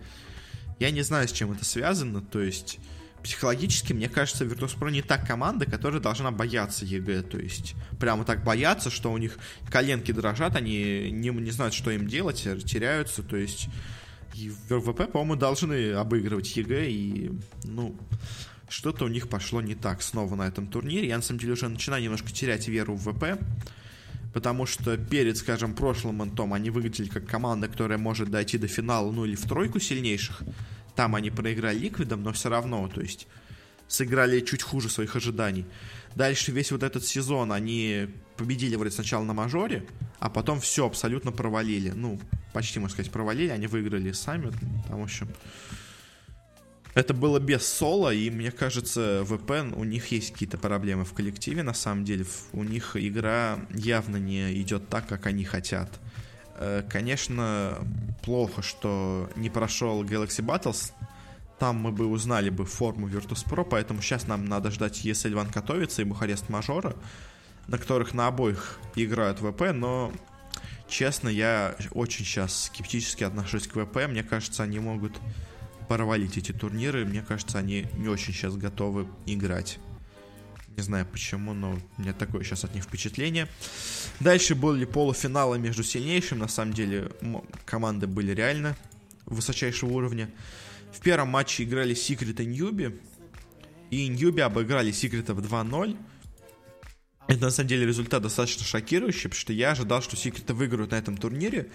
Я не знаю, с чем это связано, то есть психологически, мне кажется, Virtus.pro не та команда, которая должна бояться EG. То есть, прямо так бояться, что у них коленки дрожат, они не, не знают, что им делать, теряются. То есть, и VP, по-моему, должны обыгрывать EG, и, ну, что-то у них пошло не так снова на этом турнире. Я, на самом деле, уже начинаю немножко терять веру в VP, потому что перед, скажем, прошлым мейджором они выглядели как команда, которая может дойти до финала, ну, или в тройку сильнейших. Там они проиграли Ликвидом, но все равно, то есть сыграли чуть хуже своих ожиданий. Дальше весь вот этот сезон они победили вроде сначала на мажоре, а потом все абсолютно провалили. Ну, почти, можно сказать, провалили. Они выиграли сами. Там, в общем, это было без соло, и мне кажется, VP, у них есть какие-то проблемы в коллективе, на самом деле. У них игра явно не идет так, как они хотят. Э, конечно, плохо, что не прошел Galaxy Battles. Там мы бы узнали бы форму Virtus.pro, поэтому сейчас нам надо ждать ESL One Катовица и Бухарест Мажора, на которых на обоих играют ВП, но честно, я очень сейчас скептически отношусь к ВП. Мне кажется, они могут провалить эти турниры. Мне кажется, они не очень сейчас готовы играть. Не знаю почему, но у меня такое сейчас от них впечатление. Дальше были полуфиналы между сильнейшим. На самом деле команды были реально высочайшего уровня. В первом матче играли Secret и Ньюби. И Ньюби обыграли Секретов 2-0. Это на самом деле результат достаточно шокирующий, потому что я ожидал, что Секреты выиграют на этом турнире.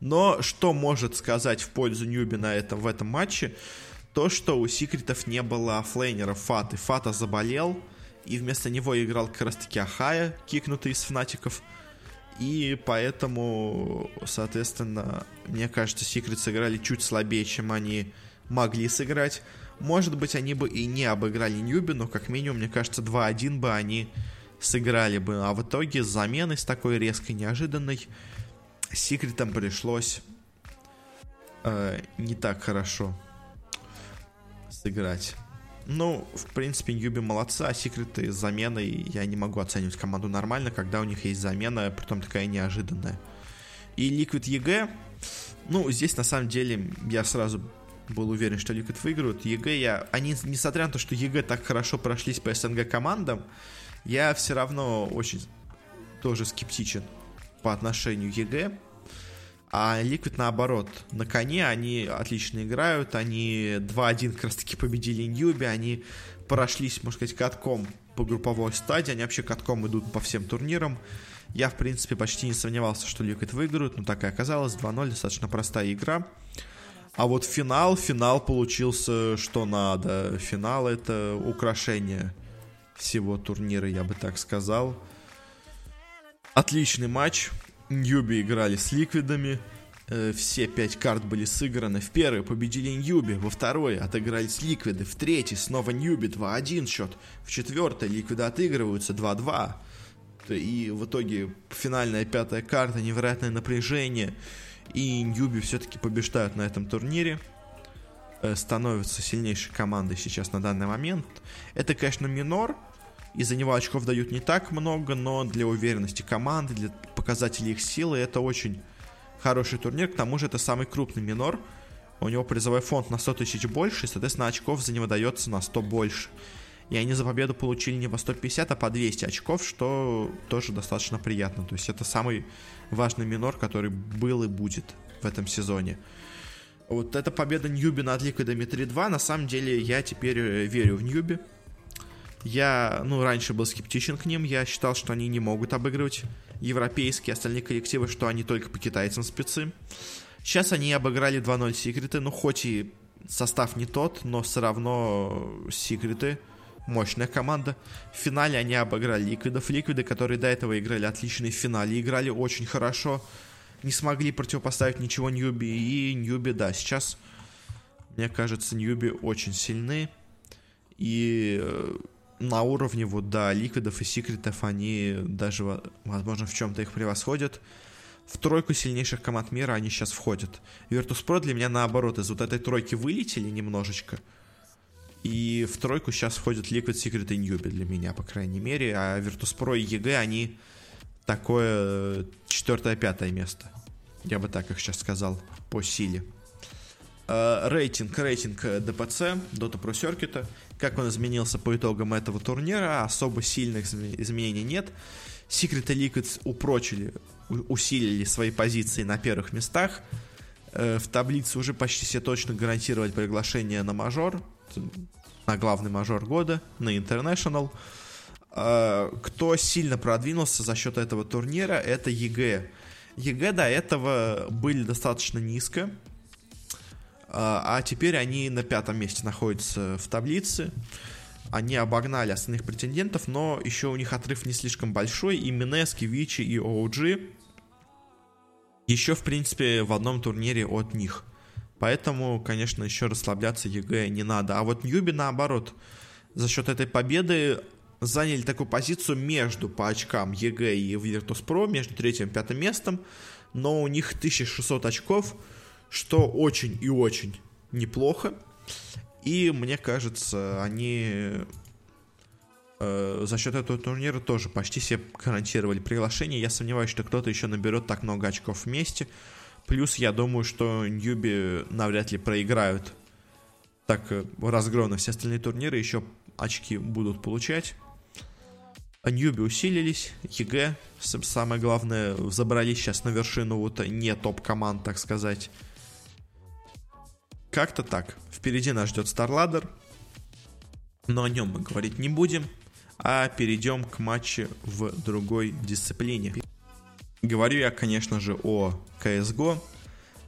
Но что может сказать в пользу Ньюби на этом, в этом матче? То, что у Секретов не было флейнера Фаты. Фата заболел и вместо него играл как раз таки Ахая, кикнутый из Фнатиков. И поэтому, соответственно, мне кажется, Секрет сыграли чуть слабее, чем они могли сыграть. Может быть, они бы и не обыграли Ньюби, но как минимум, мне кажется, 2-1 бы они сыграли бы. А в итоге с заменой, с такой резкой, неожиданной, Секретам пришлось э, не так хорошо сыграть. Ну, в принципе, Ньюби молодцы, а секреты с заменой я не могу оценивать команду нормально, когда у них есть замена, притом такая неожиданная. И Liquid EG, ну, здесь на самом деле я сразу был уверен, что Liquid выиграют. EG я... Они, несмотря на то, что EG так хорошо прошлись по СНГ командам, я все равно очень тоже скептичен по отношению EG. А Liquid наоборот, на коне они отлично играют, они 2-1 как раз таки победили Ньюби, они прошлись, можно сказать, катком по групповой стадии, они вообще катком идут по всем турнирам. Я, в принципе, почти не сомневался, что Liquid выиграют, но так и оказалось, 2-0, достаточно простая игра. А вот финал, финал получился что надо. Финал это украшение всего турнира, я бы так сказал. Отличный матч. Ньюби играли с ликвидами. Э, все пять карт были сыграны. В первой победили Ньюби, во второй отыгрались Ликвиды, в третьей снова Ньюби 2-1 счет, в четвертой Ликвиды отыгрываются 2-2. И в итоге финальная пятая карта, невероятное напряжение. И Ньюби все-таки побеждают на этом турнире. Э, становятся сильнейшей командой сейчас на данный момент. Это, конечно, минор. Из-за него очков дают не так много, но для уверенности команды, для показателей их силы это очень хороший турнир. К тому же это самый крупный минор. У него призовой фонд на 100 тысяч больше, и, соответственно, очков за него дается на 100 больше. И они за победу получили не по 150, а по 200 очков, что тоже достаточно приятно. То есть это самый важный минор, который был и будет в этом сезоне. Вот эта победа Ньюби над Ликвидами 3-2, на самом деле я теперь э, верю в Ньюби. Я, ну, раньше был скептичен к ним, я считал, что они не могут обыгрывать европейские остальные коллективы, что они только по китайцам спецы. Сейчас они обыграли 2-0 секреты, ну, хоть и состав не тот, но все равно секреты мощная команда. В финале они обыграли Ликвидов. Ликвиды, которые до этого играли отличные в финале, играли очень хорошо. Не смогли противопоставить ничего Ньюби. И Ньюби, да, сейчас, мне кажется, Ньюби очень сильны. И э, на уровне вот, да, ликвидов и секретов они даже, возможно, в чем-то их превосходят. В тройку сильнейших команд мира они сейчас входят. Virtus.pro для меня наоборот из вот этой тройки вылетели немножечко. И в тройку сейчас входят Liquid Secret и Newbie для меня, по крайней мере. А Virtus.pro и EG, они такое четвертое-пятое место. Я бы так их сейчас сказал по силе. Uh, рейтинг, рейтинг ДПЦ, Dota Pro Circuit. Как он изменился по итогам этого турнира, особо сильных изменений нет. Secret и Liquid упрочили, усилили свои позиции на первых местах. Uh, в таблице уже почти все точно гарантировать приглашение на мажор, на главный мажор года, на International. Э, кто сильно продвинулся за счет этого турнира, это EG. EG до этого были достаточно низко, а, а теперь они на пятом месте находятся в таблице. Они обогнали остальных претендентов, но еще у них отрыв не слишком большой. И Mineski, Vici и OG еще, в принципе, в одном турнире от них. Поэтому, конечно, еще расслабляться EG не надо. А вот Newbee, наоборот, за счет этой победы заняли такую позицию между по очкам EG и Virtus.pro, между третьим и пятым местом. Но у них 1600 очков – что очень и очень неплохо. И мне кажется, они э, за счет этого турнира тоже почти все гарантировали приглашение. Я сомневаюсь, что кто-то еще наберет так много очков вместе. Плюс я думаю, что Newbee навряд ли проиграют так э, разгромно все остальные турниры, еще очки будут получать. Newbee усилились, EG, самое главное, забрались сейчас на вершину вот не топ-команд, так сказать. Как-то так. Впереди нас ждет StarLadder, но о нем мы говорить не будем, а перейдем к матчу в другой дисциплине. Говорю я, конечно же, о CSGO,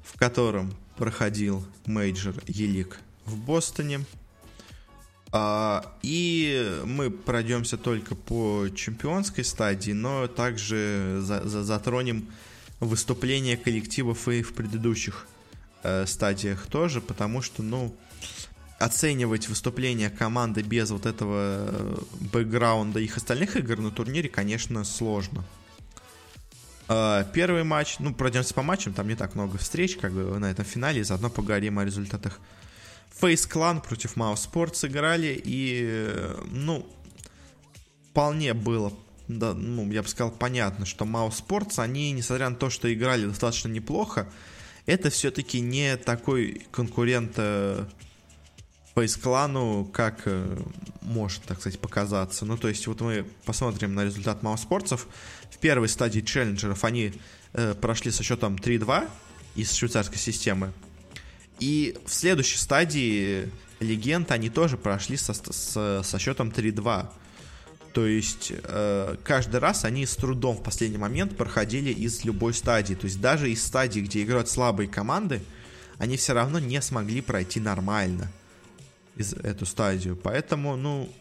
в котором проходил мейджор Eleague в Бостоне. А, и мы пройдемся только по чемпионской стадии, но также за, за, затронем выступления коллективов и в предыдущих э, стадиях тоже, потому что, ну, оценивать выступление команды без вот этого э, бэкграунда их остальных игр на турнире, конечно, сложно. Э, первый матч, ну, пройдемся по матчам, там не так много встреч, как бы на этом финале, и заодно поговорим о результатах. Face Clan против Mouse Sports играли, и, э, ну, вполне было да, ну, я бы сказал, понятно, что Mouse Sports, они, несмотря на то, что играли достаточно неплохо, это все-таки не такой конкурент э, Face Clan, как э, может, так сказать, показаться. Ну, то есть, вот мы посмотрим на результат Мауспортсов. В первой стадии челленджеров они э, прошли со счетом 3-2 из швейцарской системы. И в следующей стадии легенд они тоже прошли со, со, со счетом 3-2. То есть э, каждый раз они с трудом в последний момент проходили из любой стадии. То есть даже из стадии, где играют слабые команды, они все равно не смогли пройти нормально из эту стадию. Поэтому, ну,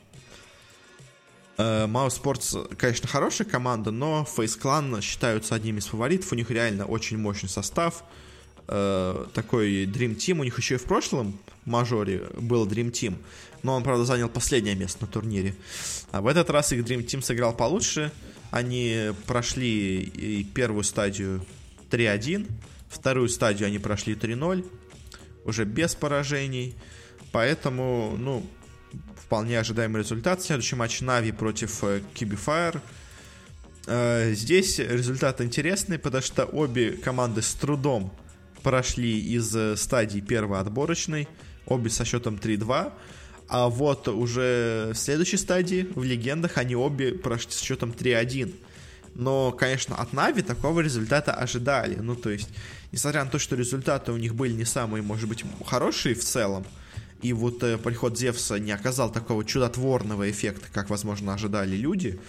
Маус Sports, конечно, хорошая команда, но Face Clan считаются одними из фаворитов. У них реально очень мощный состав. Э, такой Dream Team. У них еще и в прошлом мажоре был Dream Team. Но он, правда, занял последнее место на турнире. А в этот раз их Dream Team сыграл получше. Они прошли первую стадию 3-1. Вторую стадию они прошли 3-0. Уже без поражений. Поэтому, ну, вполне ожидаемый результат. Следующий матч Нави против Кибифайр. Э, здесь результат интересный, потому что обе команды с трудом прошли из э, стадии первой отборочной. Обе со счетом 3-2. А вот уже в следующей стадии, в легендах, они обе прошли с счетом 3-1. Но, конечно, от Нави такого результата ожидали. Ну, то есть, несмотря на то, что результаты у них были не самые, может быть, хорошие в целом, и вот э, приход Зевса не оказал такого чудотворного эффекта, как, возможно, ожидали люди.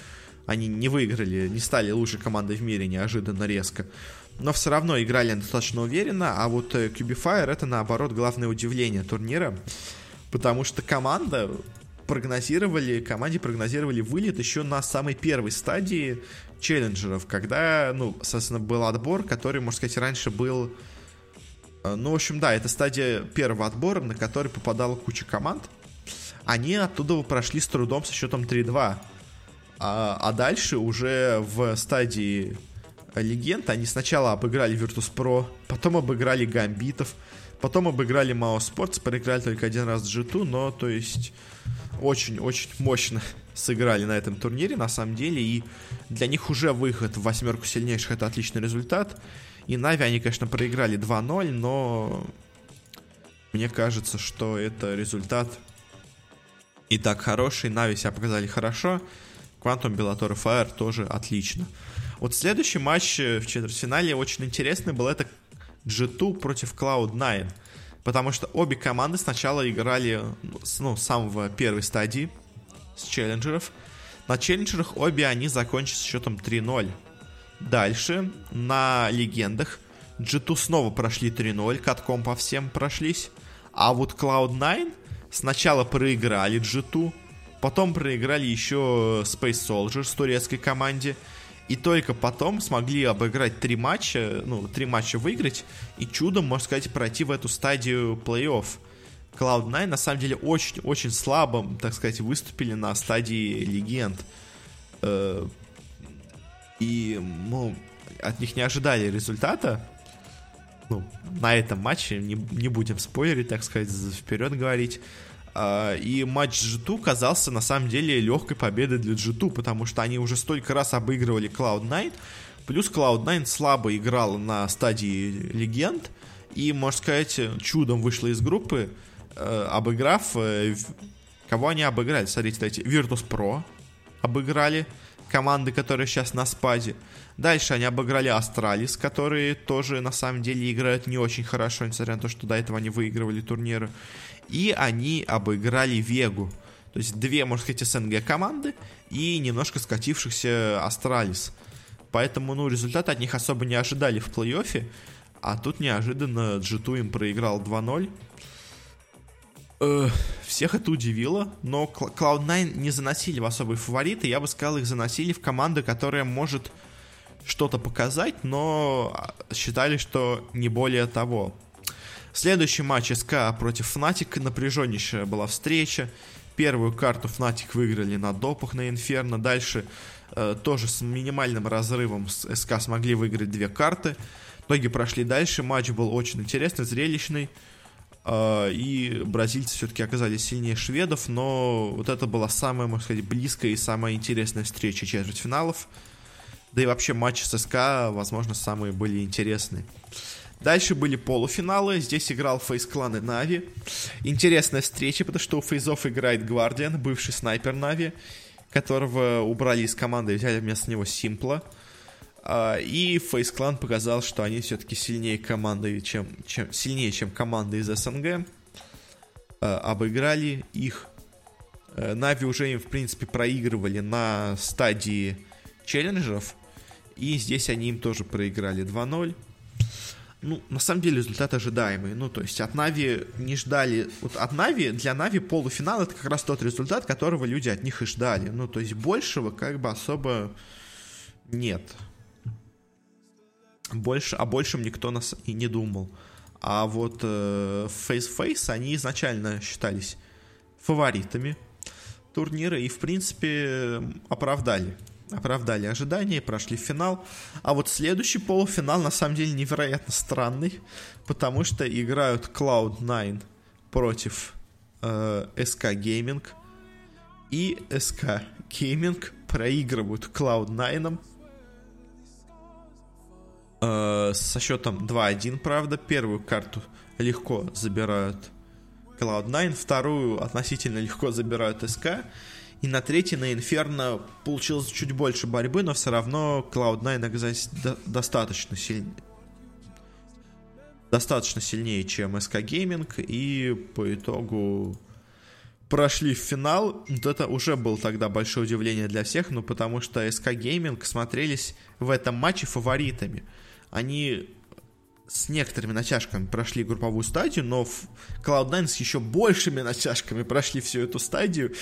Они не выиграли, не стали лучшей командой в мире неожиданно резко. Но все равно играли достаточно уверенно, а вот э, Cubifier это, наоборот, главное удивление турнира. Потому что команда прогнозировали, команде прогнозировали вылет еще на самой первой стадии челленджеров, когда, ну, соответственно, был отбор, который, можно сказать, раньше был Э, ну, в общем, да, это стадия первого отбора, на который попадала куча команд. Они оттуда прошли с трудом со счетом 3-2. А, а дальше уже в стадии легенд они сначала обыграли Virtus.pro, потом обыграли Гамбитов, потом обыграли Mao Sports, проиграли только один раз G2, но, то есть, очень-очень мощно сыграли на этом турнире, на самом деле, и для них уже выход в восьмерку сильнейших это отличный результат. И Нави они, конечно, проиграли 2-0, но мне кажется, что это результат и так хороший. Нави себя показали хорошо. Quantum Bellator Fire тоже отлично. Вот следующий матч в четвертьфинале очень интересный был. Это G2 против Cloud9. Потому что обе команды сначала играли ну, с самого первой стадии, с челленджеров. На челленджерах обе они закончили с счетом 3-0. Дальше на легендах G2 снова прошли 3-0, катком по всем прошлись. А вот Cloud9 сначала проиграли G2, потом проиграли еще Space Soldiers турецкой команде. И только потом смогли обыграть три матча, ну, три матча выиграть, и чудом, можно сказать, пройти в эту стадию плей-офф. Cloud9 на самом деле очень-очень слабо, так сказать, выступили на стадии легенд. Э, и, ну, от них не ожидали результата. Ну, на этом матче, не, не будем спойлерить, так сказать, вперед говорить. Uh, и матч G2 казался на самом деле легкой победой для G2, потому что они уже столько раз обыгрывали Cloud9, плюс Cloud9 слабо играл на стадии легенд, и, можно сказать, чудом вышла из группы, uh, обыграв... Uh, кого они обыграли? Смотрите, давайте, Virtus Pro обыграли, команды, которые сейчас на спаде. Дальше они обыграли Astralis, которые тоже на самом деле играют не очень хорошо, несмотря на то, что до этого они выигрывали турниры. И они обыграли Вегу. То есть две, можно сказать, СНГ команды и немножко скатившихся Astralis. Поэтому, ну, результаты от них особо не ожидали в плей-оффе. А тут неожиданно G2 им проиграл 2-0. Э, всех это удивило, но Cloud9 не заносили в особые фавориты, я бы сказал, их заносили в команду, которая может что-то показать, но считали, что не более того. Следующий матч SK против Fnatic, напряженнейшая была встреча. Первую карту Fnatic выиграли на допах на Инферно, дальше э, тоже с минимальным разрывом СК смогли выиграть две карты. Ноги прошли дальше, матч был очень интересный, зрелищный. А, и бразильцы все-таки оказались сильнее шведов, но вот это была самая, можно сказать, близкая и самая интересная встреча четвертьфиналов. Да и вообще матчи с СК, возможно, самые были интересные. Дальше были полуфиналы. Здесь играл Фейс Клан и Нави. Интересная встреча, потому что у Фейзов играет Гвардиан, бывший снайпер Нави, которого убрали из команды и взяли вместо него Симпла. А, и Face Clan показал, что они все-таки сильнее команды, чем, чем, сильнее, чем команды из СНГ. А, обыграли их. Э, Нави уже им, в принципе, проигрывали на стадии челленджеров. И здесь они им тоже проиграли 2-0. Ну, на самом деле результат ожидаемый. Ну, то есть от Нави не ждали... Вот от Нави, для Нави полуфинал это как раз тот результат, которого люди от них и ждали. Ну, то есть большего как бы особо нет. Больше, о большем никто нас и не думал. А вот э, Face-Face, они изначально считались фаворитами турнира и, в принципе, оправдали оправдали ожидания, прошли в финал. А вот следующий полуфинал на самом деле невероятно странный, потому что играют Cloud9 против э, SK Gaming, и SK Gaming проигрывают Cloud9 э, со счетом 2-1, правда. Первую карту легко забирают Cloud9, вторую относительно легко забирают SK. И на третьей, на Инферно, получилось чуть больше борьбы, но все равно Cloud9 оказались до- достаточно сильнее. Достаточно сильнее, чем SK Gaming, и по итогу прошли в финал. Вот это уже было тогда большое удивление для всех, ну потому что SK Gaming смотрелись в этом матче фаворитами. Они с некоторыми натяжками прошли групповую стадию, но Cloud9 с еще большими натяжками прошли всю эту стадию,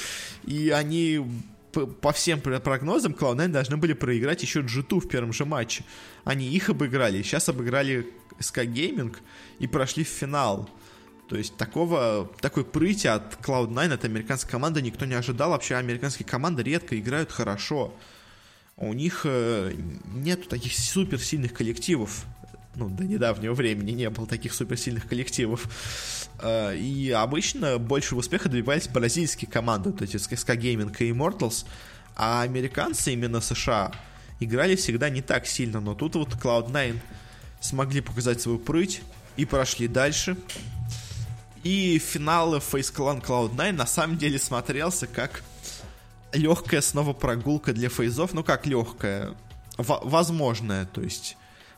и они по всем прогнозам Cloud9 должны были проиграть еще G2 в первом же матче. Они их обыграли, сейчас обыграли SK Gaming и прошли в финал. То есть такого, такой прыти от Cloud9 от американской команды никто не ожидал. Вообще американские команды редко играют хорошо. У них э, нету таких суперсильных коллективов ну, до недавнего времени не было таких суперсильных коллективов. А, и обычно большего успеха добивались бразильские команды, то есть SK Gaming и Immortals, а американцы, именно США, играли всегда не так сильно, но тут вот Cloud9 смогли показать свою прыть и прошли дальше. И финалы Face Clan Cloud9 на самом деле смотрелся как легкая снова прогулка для фейзов, ну как легкая, возможная, то есть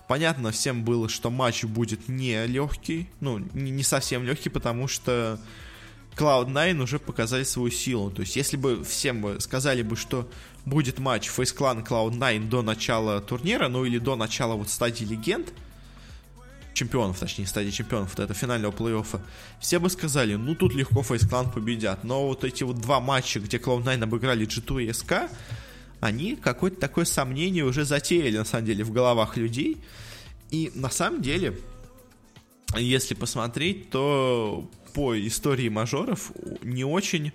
Понятно всем было, что матч будет не легкий, ну, не совсем легкий, потому что Cloud9 уже показали свою силу. То есть, если бы всем сказали бы, что будет матч Face Clan Cloud9 до начала турнира, ну или до начала вот стадии легенд, чемпионов, точнее, стадии чемпионов, вот это финального плей-оффа, все бы сказали, ну тут легко Face Clan победят. Но вот эти вот два матча, где Cloud9 обыграли G2 и SK, они какое-то такое сомнение уже затеяли, на самом деле, в головах людей. И на самом деле, если посмотреть, то по истории мажоров не очень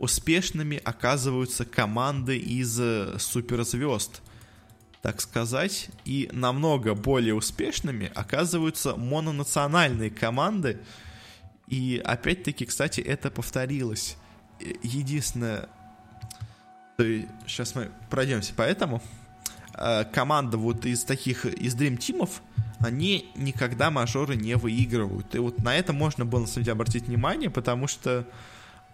успешными оказываются команды из э, суперзвезд, так сказать, и намного более успешными оказываются мононациональные команды. И опять-таки, кстати, это повторилось. Единственное, сейчас мы пройдемся по этому. Э, команда вот из таких, из Dream Тимов, они никогда мажоры не выигрывают. И вот на это можно было, на самом деле, обратить внимание, потому что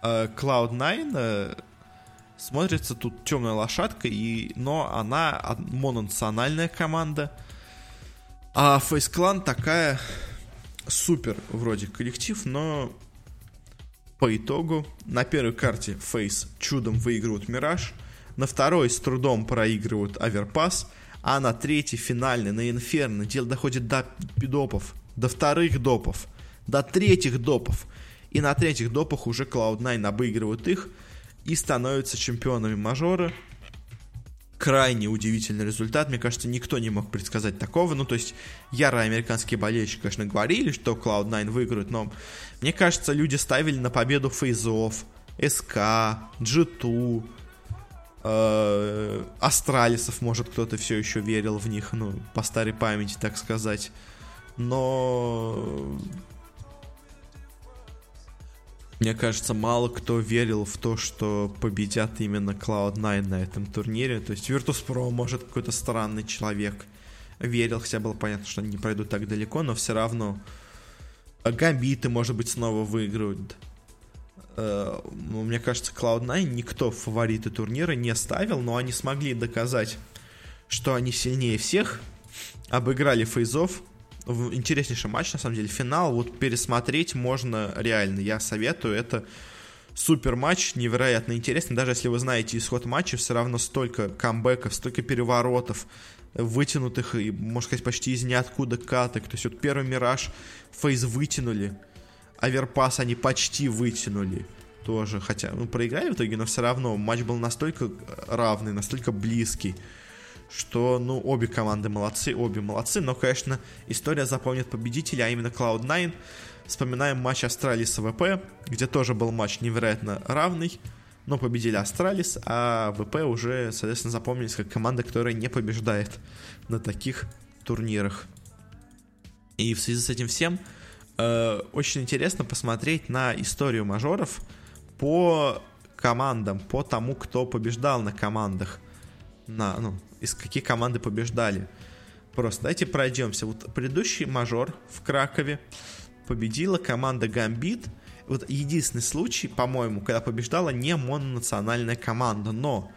э, Cloud9 э, смотрится тут темная лошадка, и, но она мононациональная команда. А Face Clan такая супер вроде коллектив, но по итогу на первой карте Фейс чудом выигрывают Мираж, на второй с трудом проигрывают Аверпас, а на третьей финальной на Инферно дело доходит до допов, до вторых допов, до третьих допов. И на третьих допах уже Cloud9 обыгрывают их и становятся чемпионами мажора крайне удивительный результат. Мне кажется, никто не мог предсказать такого. Ну, то есть, ярые американские болельщики, конечно, говорили, что Cloud9 выиграют, но мне кажется, люди ставили на победу Фейзов, СК, G2, э, Астралисов, может, кто-то все еще верил в них, ну, по старой памяти, так сказать. Но мне кажется, мало кто верил в то, что победят именно Cloud9 на этом турнире. То есть Virtus.pro, может, какой-то странный человек верил, хотя было понятно, что они не пройдут так далеко, но все равно Гамбиты, может быть, снова выиграют. Uh, ну, мне кажется, Cloud9 никто в фавориты турнира не ставил, но они смогли доказать, что они сильнее всех, обыграли фейзов, интереснейший матч, на самом деле, финал, вот пересмотреть можно реально, я советую, это супер матч, невероятно интересный, даже если вы знаете исход матча, все равно столько камбэков, столько переворотов, вытянутых и, можно сказать, почти из ниоткуда каток. То есть вот первый Мираж FaZe вытянули, Overpass они почти вытянули тоже, хотя, ну, проиграли в итоге, но все равно матч был настолько равный, настолько близкий, что, ну, обе команды молодцы, обе молодцы, но, конечно, история запомнит победителя, а именно Cloud9. Вспоминаем матч Astralis с VP, где тоже был матч невероятно равный, но победили Astralis, а VP уже, соответственно, запомнились как команда, которая не побеждает на таких турнирах. И в связи с этим всем э, очень интересно посмотреть на историю мажоров по командам, по тому, кто побеждал на командах, на, ну, из каких команды побеждали. Просто давайте пройдемся. Вот предыдущий мажор в Кракове победила команда Гамбит. Вот единственный случай, по-моему, когда побеждала не мононациональная команда, но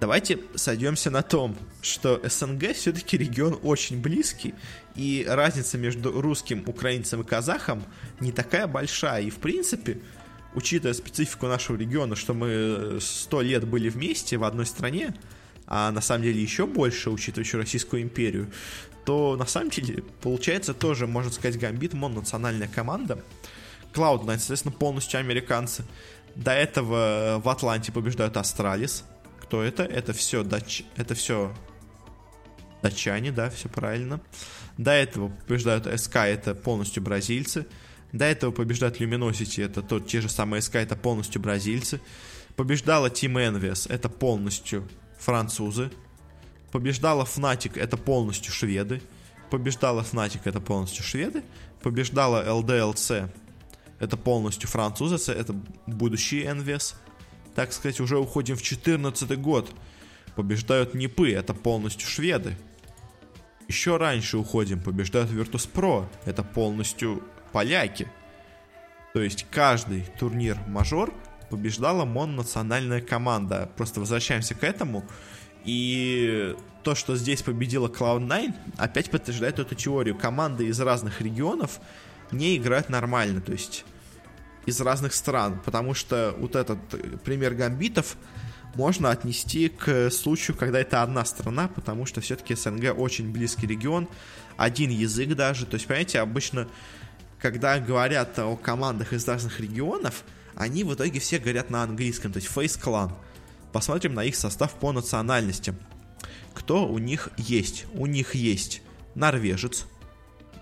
давайте сойдемся на том, что СНГ все-таки регион очень близкий, и разница между русским, украинцем и казахом не такая большая. И, в принципе, учитывая специфику нашего региона, что мы сто лет были вместе в одной стране, а на самом деле еще больше, учитывая еще Российскую империю, то на самом деле получается тоже, можно сказать, Гамбит мононациональная команда. Cloud9, соответственно, полностью американцы. До этого в Атланте побеждают Astralis. Кто это? Это все дач... это все датчане, да, все правильно. До этого побеждают SK, это полностью бразильцы. До этого побеждают Luminosity, это тот, те же самые SK, это полностью бразильцы. Побеждала Team Envious, это полностью французы. Побеждала Fnatic, это полностью шведы. Побеждала Fnatic, это полностью шведы. Побеждала LDLC, это полностью французы, это будущий Envious. Так сказать, уже уходим в 14 год. Побеждают Непы, это полностью шведы. Еще раньше уходим, побеждают Virtus.pro, это полностью поляки. То есть каждый турнир мажор побеждала мононациональная команда. Просто возвращаемся к этому. И то, что здесь победила Cloud9, опять подтверждает эту теорию. Команды из разных регионов не играют нормально, то есть из разных стран. Потому что вот этот пример гамбитов можно отнести к случаю, когда это одна страна, потому что все-таки СНГ очень близкий регион, один язык даже. То есть, понимаете, обычно, когда говорят о командах из разных регионов, они в итоге все говорят на английском, то есть Face Clan. Посмотрим на их состав по национальностям. Кто у них есть? У них есть норвежец,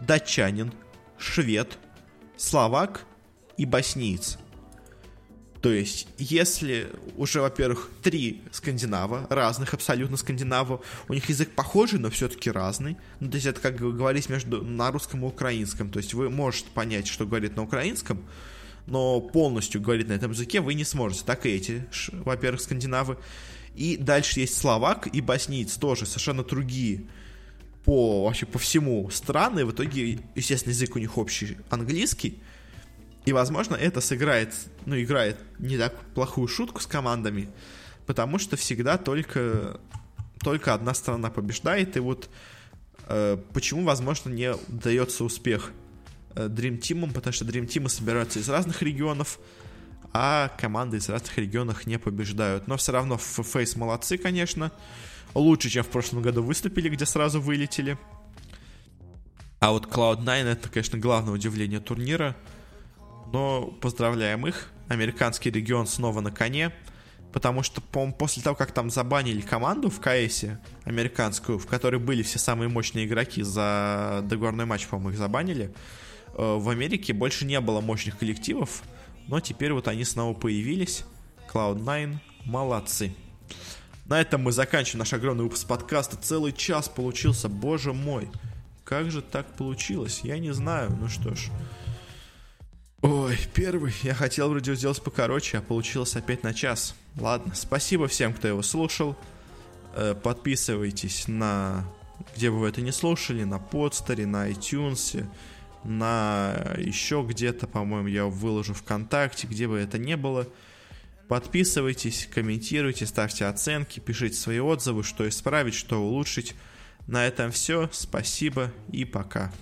датчанин, швед, словак и босниец. То есть, если уже, во-первых, три скандинава, разных абсолютно скандинава, у них язык похожий, но все-таки разный. Ну, то есть, это как говорить между на русском и украинском. То есть, вы можете понять, что говорит на украинском, но полностью говорить на этом языке вы не сможете. Так и эти, во-первых, скандинавы. И дальше есть словак и боснийц, тоже совершенно другие по вообще по всему страны. В итоге, естественно, язык у них общий английский. И, возможно, это сыграет, ну, играет не так плохую шутку с командами, потому что всегда только, только одна страна побеждает. И вот э, почему, возможно, не дается успех Dream Team, потому что Dream Team собираются из разных регионов, а команды из разных регионов не побеждают. Но все равно Фейс молодцы, конечно. Лучше, чем в прошлом году выступили, где сразу вылетели. А вот Cloud9 это, конечно, главное удивление турнира. Но поздравляем их. Американский регион снова на коне. Потому что, по после того, как там забанили команду в КС американскую, в которой были все самые мощные игроки за договорной матч, по-моему, их забанили, Э, в Америке больше не было мощных коллективов, но теперь вот они снова появились. Cloud9 молодцы. На этом мы заканчиваем наш огромный выпуск подкаста. Целый час получился, боже мой. Как же так получилось? Я не знаю. Ну что ж. Ой, первый. Я хотел вроде сделать покороче, а получилось опять на час. Ладно, спасибо всем, кто его слушал. Э, подписывайтесь на... Где бы вы это не слушали, на подстере, на iTunes, на еще где-то, по-моему, я выложу ВКонтакте, где бы это ни было. Подписывайтесь, комментируйте, ставьте оценки, пишите свои отзывы, что исправить, что улучшить. На этом все. Спасибо и пока.